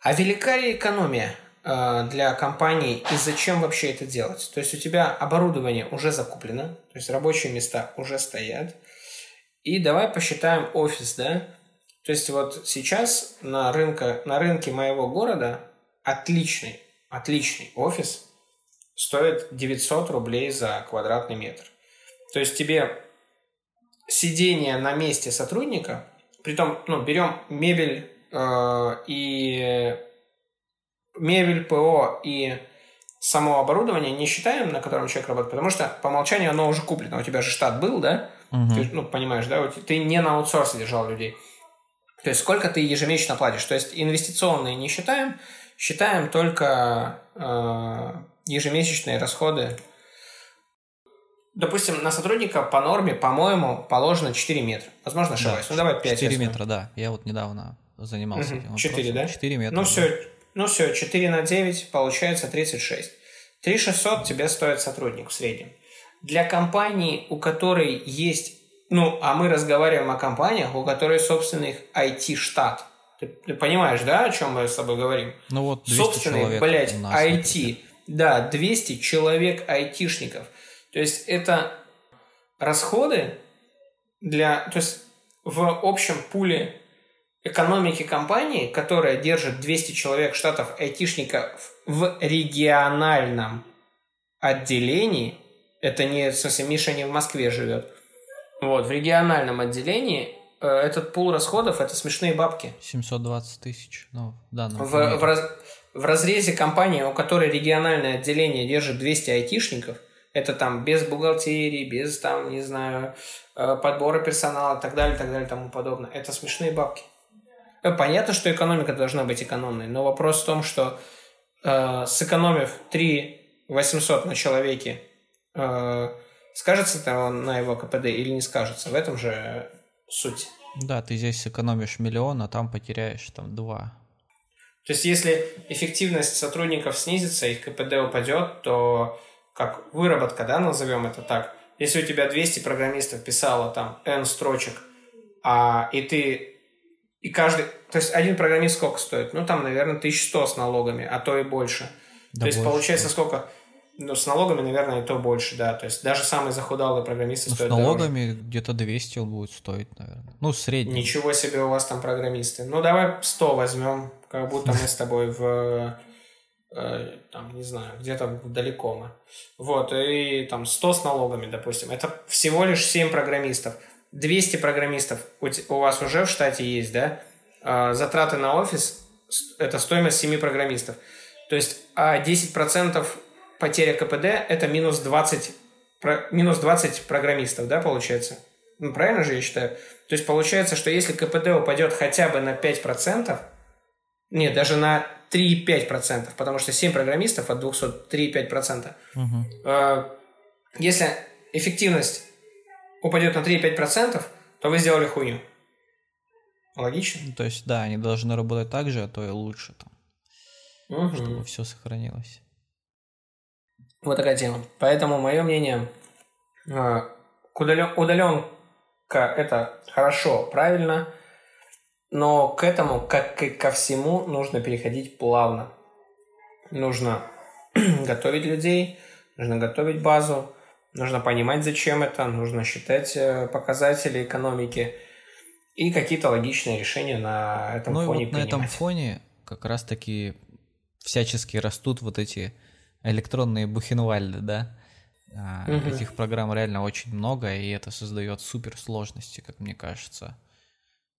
А велика ли экономия э, для компаний и зачем вообще это делать? То есть у тебя оборудование уже закуплено, то есть рабочие места уже стоят. И давай посчитаем офис, да? То есть вот сейчас на, рынке, на рынке моего города отличный, отличный офис стоит 900 рублей за квадратный метр. То есть тебе сидение на месте сотрудника, притом, ну, берем мебель э, и мебель, ПО и само оборудование не считаем, на котором человек работает, потому что по умолчанию оно уже куплено. У тебя же штат был, да? Угу. Ты, ну, понимаешь, да? Ты не на аутсорсе держал людей. То есть сколько ты ежемесячно платишь. То есть инвестиционные не считаем, считаем только э, ежемесячные расходы. Допустим, на сотрудника по норме, по-моему, положено 4 метра. Возможно, ошибаюсь. Да, ну, давай 5. 4 метра, да. Я вот недавно занимался угу. этим 4, да? 4 метра. Ну, да. все, ну все, 4 на 9 получается 36. 3600 тебе стоит сотрудник в среднем. Для компании, у которой есть, ну, а мы разговариваем о компаниях, у которой собственный IT-штат. Ты, ты понимаешь, да, о чем мы с тобой говорим? Ну вот 200 собственный, человек блядь, IT. Да, 200 человек айтишников. То есть это расходы для... То есть в общем пуле экономики компании, которая держит 200 человек штатов айтишников в региональном отделении, это не, в смысле, Миша не в Москве живет, вот, в региональном отделении этот пул расходов – это смешные бабки. 720 тысяч, ну, в данном В, в, раз, в разрезе компании, у которой региональное отделение держит 200 айтишников, это там без бухгалтерии, без там, не знаю, э, подбора персонала и так далее, так далее, тому подобное. Это смешные бабки. Э, Понятно, что экономика должна быть экономной, но вопрос в том, что э, сэкономив 3 800 на человеке, э, скажется это на его КПД или не скажется? В этом же суть. Да, ты здесь сэкономишь миллион, а там потеряешь там два. То есть, если эффективность сотрудников снизится, их КПД упадет, то как выработка, да, назовем это так. Если у тебя 200 программистов писало там N строчек, а, и ты и каждый... То есть один программист сколько стоит? Ну, там, наверное, 1100 с налогами, а то и больше. Да то есть, больше, получается, да. сколько? Ну, с налогами, наверное, и то больше, да. То есть, даже самые захудалые программисты Ну, с стоят дороже. налогами где-то 200 он будет стоить, наверное. Ну, средний. Ничего себе у вас там программисты. Ну, давай 100 возьмем, как будто мы с тобой в... э, там, не знаю, где-то далеко мы. Вот, и там 100 с налогами, допустим. Это всего лишь 7 программистов. 200 программистов у вас уже в штате есть, да? А, затраты на офис – это стоимость 7 программистов. То есть, а 10% потеря КПД – это минус 20, про- минус 20 программистов, да, получается? Ну, правильно же я считаю? То есть, получается, что если КПД упадет хотя бы на 5%, нет, даже на 3,5%, потому что 7 программистов от 200 – 3,5%. Мгм. Э, Если эффективность упадет на 3,5%, то вы сделали хуйню. Логично? Ну, То есть, да, они должны работать так же, а то и лучше, там, Мгм. чтобы все сохранилось. Вот такая тема. Поэтому мое мнение, э, удаленка это хорошо, правильно, но к этому, как и ко всему, нужно переходить плавно. Нужно готовить людей, нужно готовить базу, нужно понимать, зачем это, нужно считать э, показатели экономики и какие-то логичные решения на этом Ну и фоне вот на этом принимать. фоне как раз-таки всячески растут вот эти электронные бухенвальды, да? Мгм. Этих программ реально очень много, и это создает супер сложности, как мне кажется,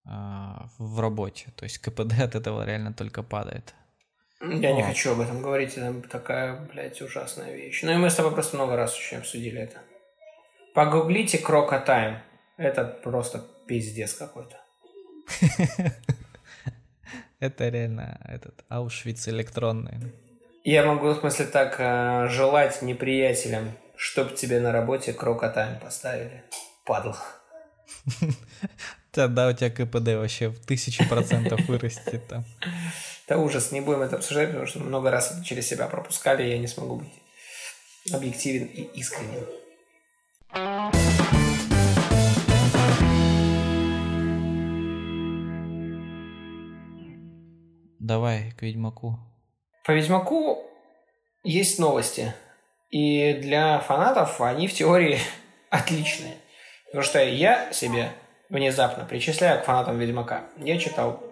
а, в работе. То есть КПД от этого реально только падает. Я не О. хочу об этом говорить, это такая, блядь, ужасная вещь. Ну и мы с тобой просто много раз очень обсудили это. Погуглите Крока Тайм. Это просто пиздец какой-то. Это реально этот Аушвиц электронный. Я могу, в смысле, так э, желать неприятелям, чтоб тебе на работе Крока Тайм поставили. Падла. Тогда у тебя КПД вообще в тысячу процентов вырастет там. Это ужас, не будем это обсуждать, потому что много раз это через себя пропускали, и я не смогу быть объективен и искренним. Давай к Ведьмаку. По Ведьмаку есть новости. И для фанатов они в теории отличные. Потому что я себе внезапно причисляю к фанатам Ведьмака. Я читал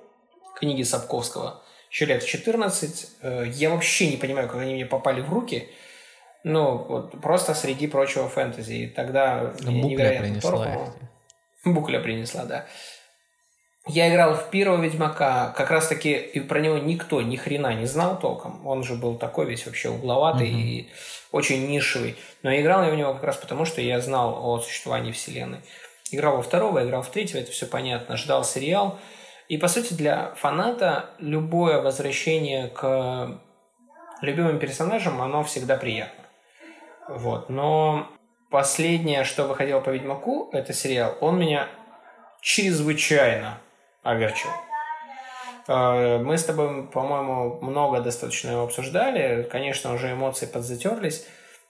книги Сапковского еще лет в 14. Э, я вообще не понимаю, как они мне попали в руки. Ну, вот просто среди прочего фэнтези. И тогда ну, меня невероятно принесла торкнуло. Букля принесла, да. Я играл в первого Ведьмака, как раз таки и про него никто ни хрена не знал толком. Он же был такой весь вообще угловатый угу. и очень нишевый. Но играл я в него как раз потому, что я знал о существовании вселенной. Играл во второго, играл в третьего, это все понятно. Ждал сериал. И, по сути, для фаната любое возвращение к любимым персонажам, оно всегда приятно. Вот. Но последнее, что выходило по Ведьмаку, это сериал, он меня чрезвычайно огорчил. Э, мы с тобой, по-моему, много достаточно его обсуждали. Конечно, уже эмоции подзатерлись.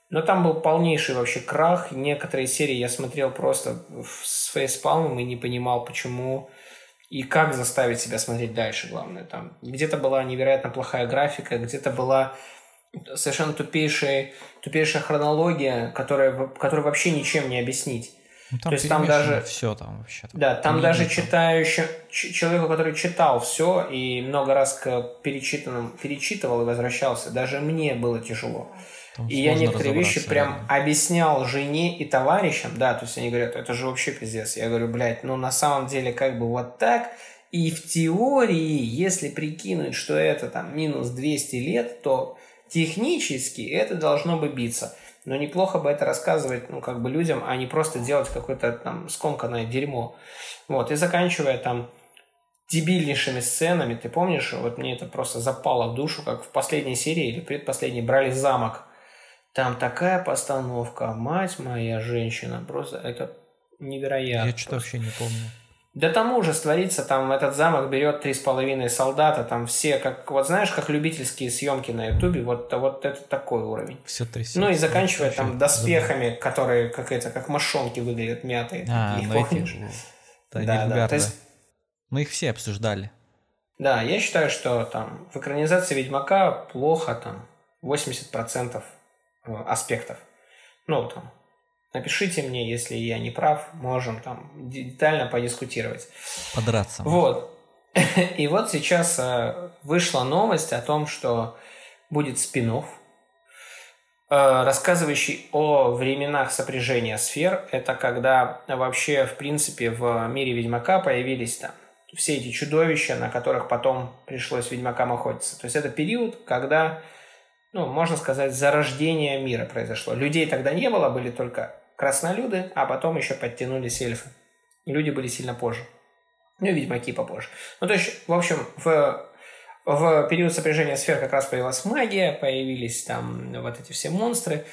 Но там был полнейший вообще крах. Некоторые серии я смотрел просто с фейспалмом и не понимал, почему и как заставить себя смотреть дальше, главное. Там где-то была невероятно плохая графика, где-то была совершенно тупейшая, тупейшая хронология, которая, которую вообще ничем не объяснить. Ну, там То есть там даже все там вообще. Да, там даже читающий человеку, который читал все и много раз к перечитанным перечитывал и возвращался, даже мне было тяжело. Там и я некоторые вещи прям реально. объяснял жене и товарищам, да, то есть они говорят, это же вообще пиздец. Я говорю, блядь, ну на самом деле как бы вот так, и в теории, если прикинуть, что это там минус 200 лет, то технически это должно бы биться. Но неплохо бы это рассказывать, ну, как бы людям, а не просто делать какое-то там скомканное дерьмо. Вот, и заканчивая там дебильнейшими сценами, ты помнишь, вот мне это просто запало в душу, как в последней серии или предпоследней брали замок. Там такая постановка, мать моя женщина, просто это невероятно. Я что-то вообще не помню. Да там ужас творится, там этот замок берет три с половиной солдата, там все, как, вот знаешь, как любительские съемки на ютубе, вот, вот это такой уровень. Все трясется. Ну и заканчивая там доспехами, забыл. которые, как это, как мошонки выглядят мятые. А, такие, ну помнишь? Эти... Да, да, да. То есть... Мы их все обсуждали. Да, я считаю, что там в экранизации Ведьмака плохо там 80% э, аспектов. Ну, там, Напишите мне, если я не прав, можем там детально подискутировать. Подраться. Вот. И вот сейчас э, вышла новость о том, что будет спин э, рассказывающий о временах сопряжения сфер. Это когда вообще, в принципе, в мире Ведьмака появились там все эти чудовища, на которых потом пришлось Ведьмакам охотиться. То есть это период, когда, ну, можно сказать, зарождение мира произошло. Людей тогда не было, были только краснолюды, а потом еще подтянулись эльфы. Люди были сильно позже. Ну и ведьмаки попозже. Ну, то есть, в общем, в, в период сопряжения сфер как раз появилась магия, появились там вот эти все монстры.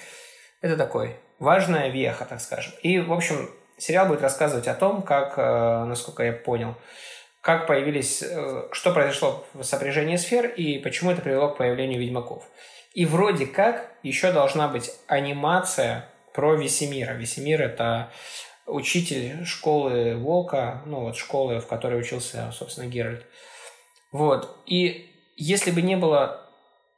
Это такой важная веха, так скажем. И, в общем, сериал будет рассказывать о том, как, э, насколько я понял, как появились, э, что произошло в сопряжении сфер и почему это привело к появлению ведьмаков. И вроде как еще должна быть анимация про Весемира. Весемир – это учитель школы Волка, ну вот школы, в которой учился, собственно, Геральт. Вот. И если бы не было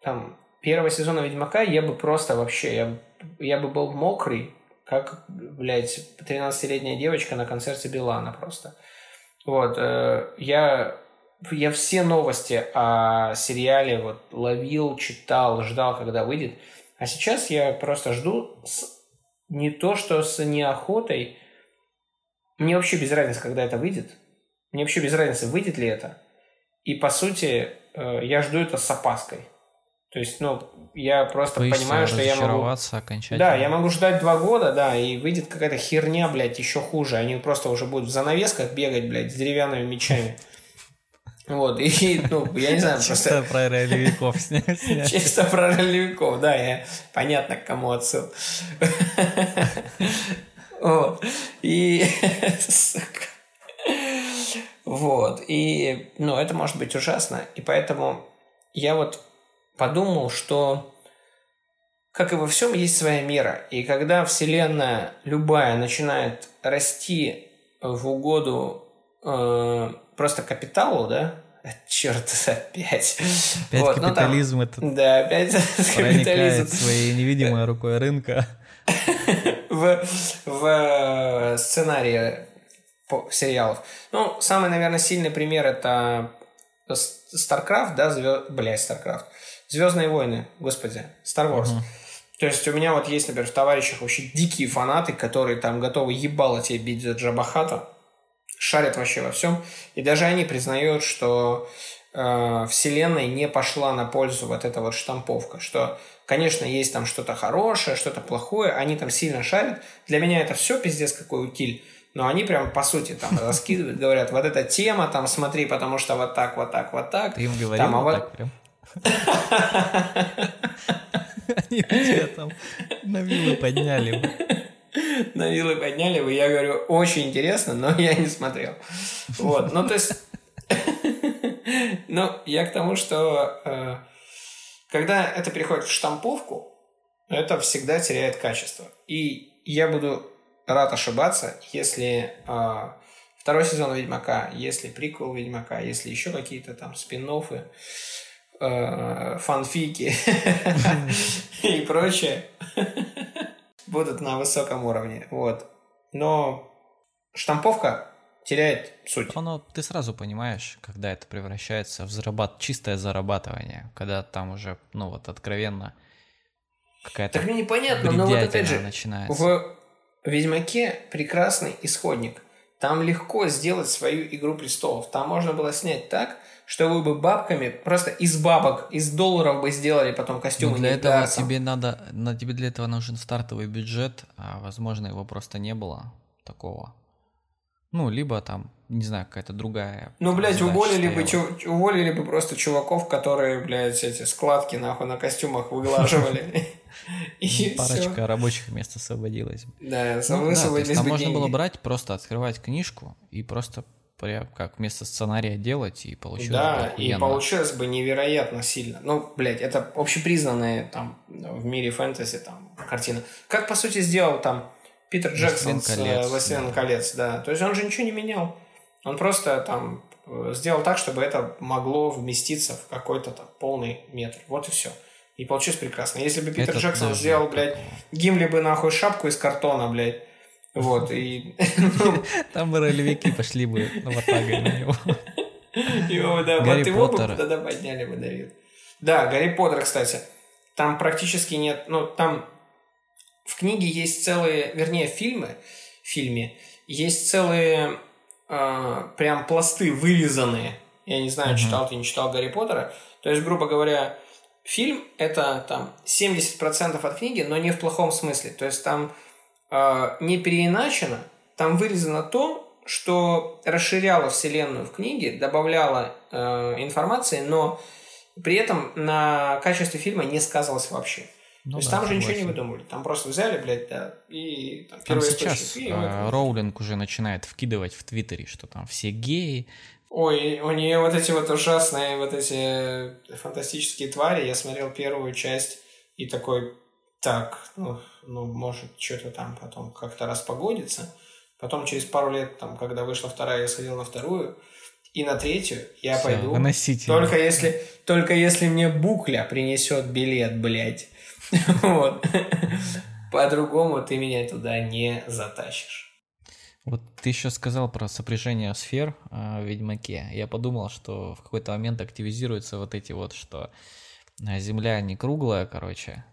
там первого сезона Ведьмака, я бы просто вообще, я, я бы был мокрый, как, блядь, 13-летняя девочка на концерте Билана просто. Вот. Э, я, я все новости о сериале вот ловил, читал, ждал, когда выйдет. А сейчас я просто жду с не то, что с неохотой. Мне вообще без разницы, когда это выйдет. Мне вообще без разницы, выйдет ли это. И, по сути, э, я жду это с опаской. То есть, ну, я просто Боишься понимаю, что я могу... окончательно. Да, я могу ждать два года, да, и выйдет какая-то херня, блядь, еще хуже. Они просто уже будут в занавесках бегать, блядь, с деревянными мечами. Вот, и, ну, я не знаю, Чисто просто... про ролевиков снять. Чисто про ролевиков, да, я... понятно, к кому отсыл. Вот, и... Вот, и, ну, это может быть ужасно, и поэтому я вот подумал, что как и во всем есть своя мера, и когда вселенная любая начинает расти в угоду э, просто капиталу, да, черт, опять. Опять вот, капитализм ну, там, это да, опять капитализм. своей невидимой рукой рынка. в, в сценарии сериалов. Ну, самый, наверное, сильный пример это StarCraft, да, звезд... блядь, StarCraft. Звездные войны, господи, Star Wars. Uh-huh. То есть у меня вот есть, например, в товарищах вообще дикие фанаты, которые там готовы ебало тебе бить за Джабахата, шарят вообще во всем. И даже они признают, что э, вселенной не пошла на пользу вот эта вот штамповка, что, конечно, есть там что-то хорошее, что-то плохое, они там сильно шарят. Для меня это все пиздец какой утиль. Но они прям, по сути, там раскидывают, говорят, вот эта тема, там, смотри, потому что вот так, вот так, вот так. Ты им говорил там, а вот так прям? Они тебя там на вилы подняли На вилы подняли бы. Я говорю, очень интересно, но я не смотрел. Вот, ну то есть... Ну, я к тому, что э, когда это переходит в штамповку, это всегда теряет качество. И я буду рад ошибаться, если э, второй сезон Ведьмака, если приквел Ведьмака, если еще какие-то там спин э, фанфики и прочее будут на высоком уровне. Вот. Но штамповка теряет суть. Оно, ты сразу понимаешь, когда это превращается в зарабат... чистое зарабатывание, когда там уже, ну вот, откровенно какая-то Так мне непонятно, но вот опять же, начинается. в Ведьмаке прекрасный исходник. Там легко сделать свою Игру Престолов. Там можно было снять так, что вы бы бабками, просто из бабок, из долларов бы сделали потом костюмы. Но для этого газом. тебе надо, на тебе для этого нужен стартовый бюджет, а возможно его просто не было такого. Ну, либо там, не знаю, какая-то другая. Ну, блядь, уволили бы, чу- уволили бы просто чуваков, которые, блядь, эти складки нахуй на костюмах выглаживали. И Парочка рабочих мест освободилась. Да, ну, высвободились Там можно было брать, просто открывать книжку и просто прям как вместо сценария делать, и получилось Да, и получилось бы невероятно сильно. Ну, блядь, это общепризнанная там в мире фэнтези там картина. Как, по сути, сделал там Питер Джексон с э, «Властелин колец», да. То есть он же ничего не менял. Он просто там э, сделал так, чтобы это могло вместиться в какой-то там полный метр. Вот и все. И получилось прекрасно. Если бы Питер это Джексон сделал, блядь, Гимли бы нахуй шапку из картона, блядь, вот, и... Там бы ролевики пошли бы на на него. Его, да, вот его бы тогда подняли бы, Давид. Да, Гарри Поттер, кстати. Там практически нет... Ну, там в книге есть целые... Вернее, фильмы, в фильме есть целые э, прям пласты вырезанные. Я не знаю, читал ты, не читал Гарри Поттера. То есть, грубо говоря, фильм — это там 70% от книги, но не в плохом смысле. То есть, там э, не переиначено, там вырезано то, что расширяло вселенную в книге, добавляло э, информации, но при этом на качестве фильма не сказывалось вообще. Ну, То есть да, там же ничего не выдумывали. Там просто взяли, блядь, да, и там, там сейчас и э, Роулинг уже начинает вкидывать в Твиттере, что там все геи. Ой, у нее вот эти вот ужасные, вот эти фантастические твари. Я смотрел первую часть и такой, так, ну, ну, может, что-то там потом как-то распогодится. Потом через пару лет, там, когда вышла вторая, я сходил на вторую. И на третью я Все, пойду. Выносите. Только если, только если мне Букля принесет билет, блядь. Вот. По-другому ты меня туда не затащишь. Вот ты еще сказал про сопряжение сфер э, в Ведьмаке. Я подумал, что в какой-то момент активизируются вот эти вот, что Земля не круглая, короче,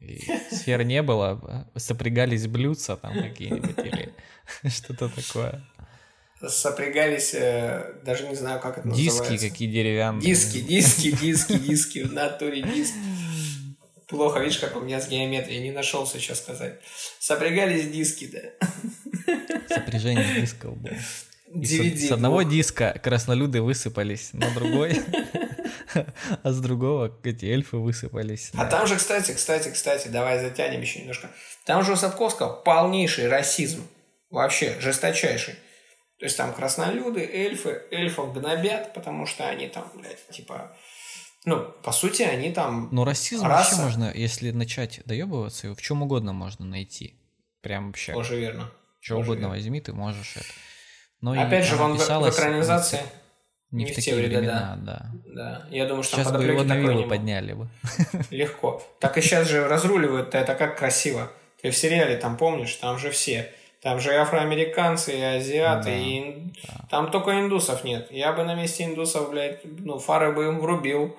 и сфер не было, сопрягались блюдца там какие-нибудь или что-то такое. Сопрягались, э, даже не знаю, как это диски называется. Диски какие деревянные. Диски, диски, диски, диски, в натуре диск. Плохо, видишь, как у меня с геометрией, не нашел сейчас сказать. Сопрягались диски, да. Сопряжение дисков было. DVD с, с одного диска краснолюды высыпались на другой. а с другого эти эльфы высыпались. А там же, кстати, кстати, кстати, давай затянем еще немножко. Там же у Сапковского полнейший расизм. Вообще, жесточайший. То есть там краснолюды, эльфы, эльфов гнобят, потому что они там, блядь, типа... Ну, по сути, они там... Но расизм раса. вообще можно, если начать доебываться, его в чем угодно можно найти. Прям вообще. Тоже верно. Что угодно верно. возьми, ты можешь это. Но Опять же, он в, в экранизации... Не, не в, в такие времена, времена да. да. Я думаю, что сейчас там бы его на виллу подняли бы. Легко. Так и сейчас же разруливают это как красиво. Ты в сериале там помнишь, там же все. Там же и афроамериканцы, и азиаты, Да, и... Там только индусов нет. Я бы на месте индусов, блядь, ну, фары бы им врубил.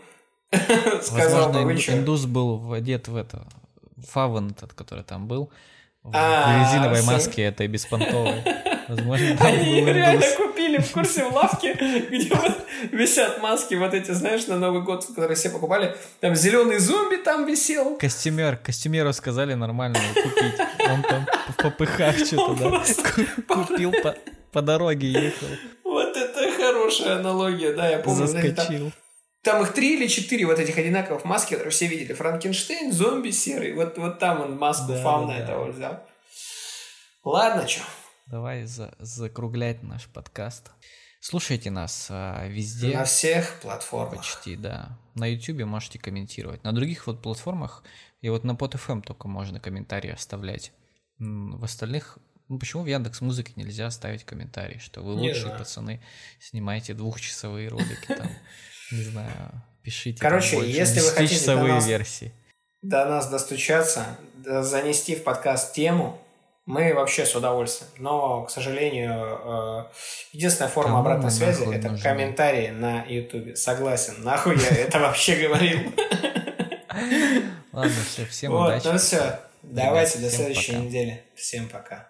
Сказал Возможно, индус был одет в это, фаван этот, который там был, в, А, резиновой маске этой беспонтовой. Возможно, там Они был реально купили в курсе в лавке, где вот висят маски, вот эти, знаешь, на Новый год, которые все покупали. Там зеленый зомби там висел. Костюмер, костюмеру сказали нормально купить. Он там в попыхах что-то, да? Купил по, по дороге, ехал, Вот это хорошая аналогия, да, я помню. эти там- заскочил. Там их три или четыре вот этих одинаковых маски, которые все видели. Франкенштейн, зомби серый. Вот, вот там он маску Да, фауна да, да. этого взял. Ладно, чё. Давай за- закруглять наш подкаст. Слушайте нас а, везде. На всех платформах. Почти, да. На YouTube можете комментировать. На других вот платформах, и вот на PodFM только можно комментарии оставлять. В остальных, ну почему в Яндекс Музыке нельзя оставить комментарий, что вы лучшие пацаны, снимаете двухчасовые ролики там, не знаю, пишите. Короче, больше, если вы хотите до 10-часовые нас- версии. До нас достучаться, занести в подкаст тему, мы вообще с удовольствием. Но, к сожалению, э, единственная форма Кому обратной связи это нужны? комментарии на YouTube. Согласен, нахуй я это вообще говорил. Ладно, все, всем Вот, удачи. ну все. Давайте до следующей недели. Всем пока.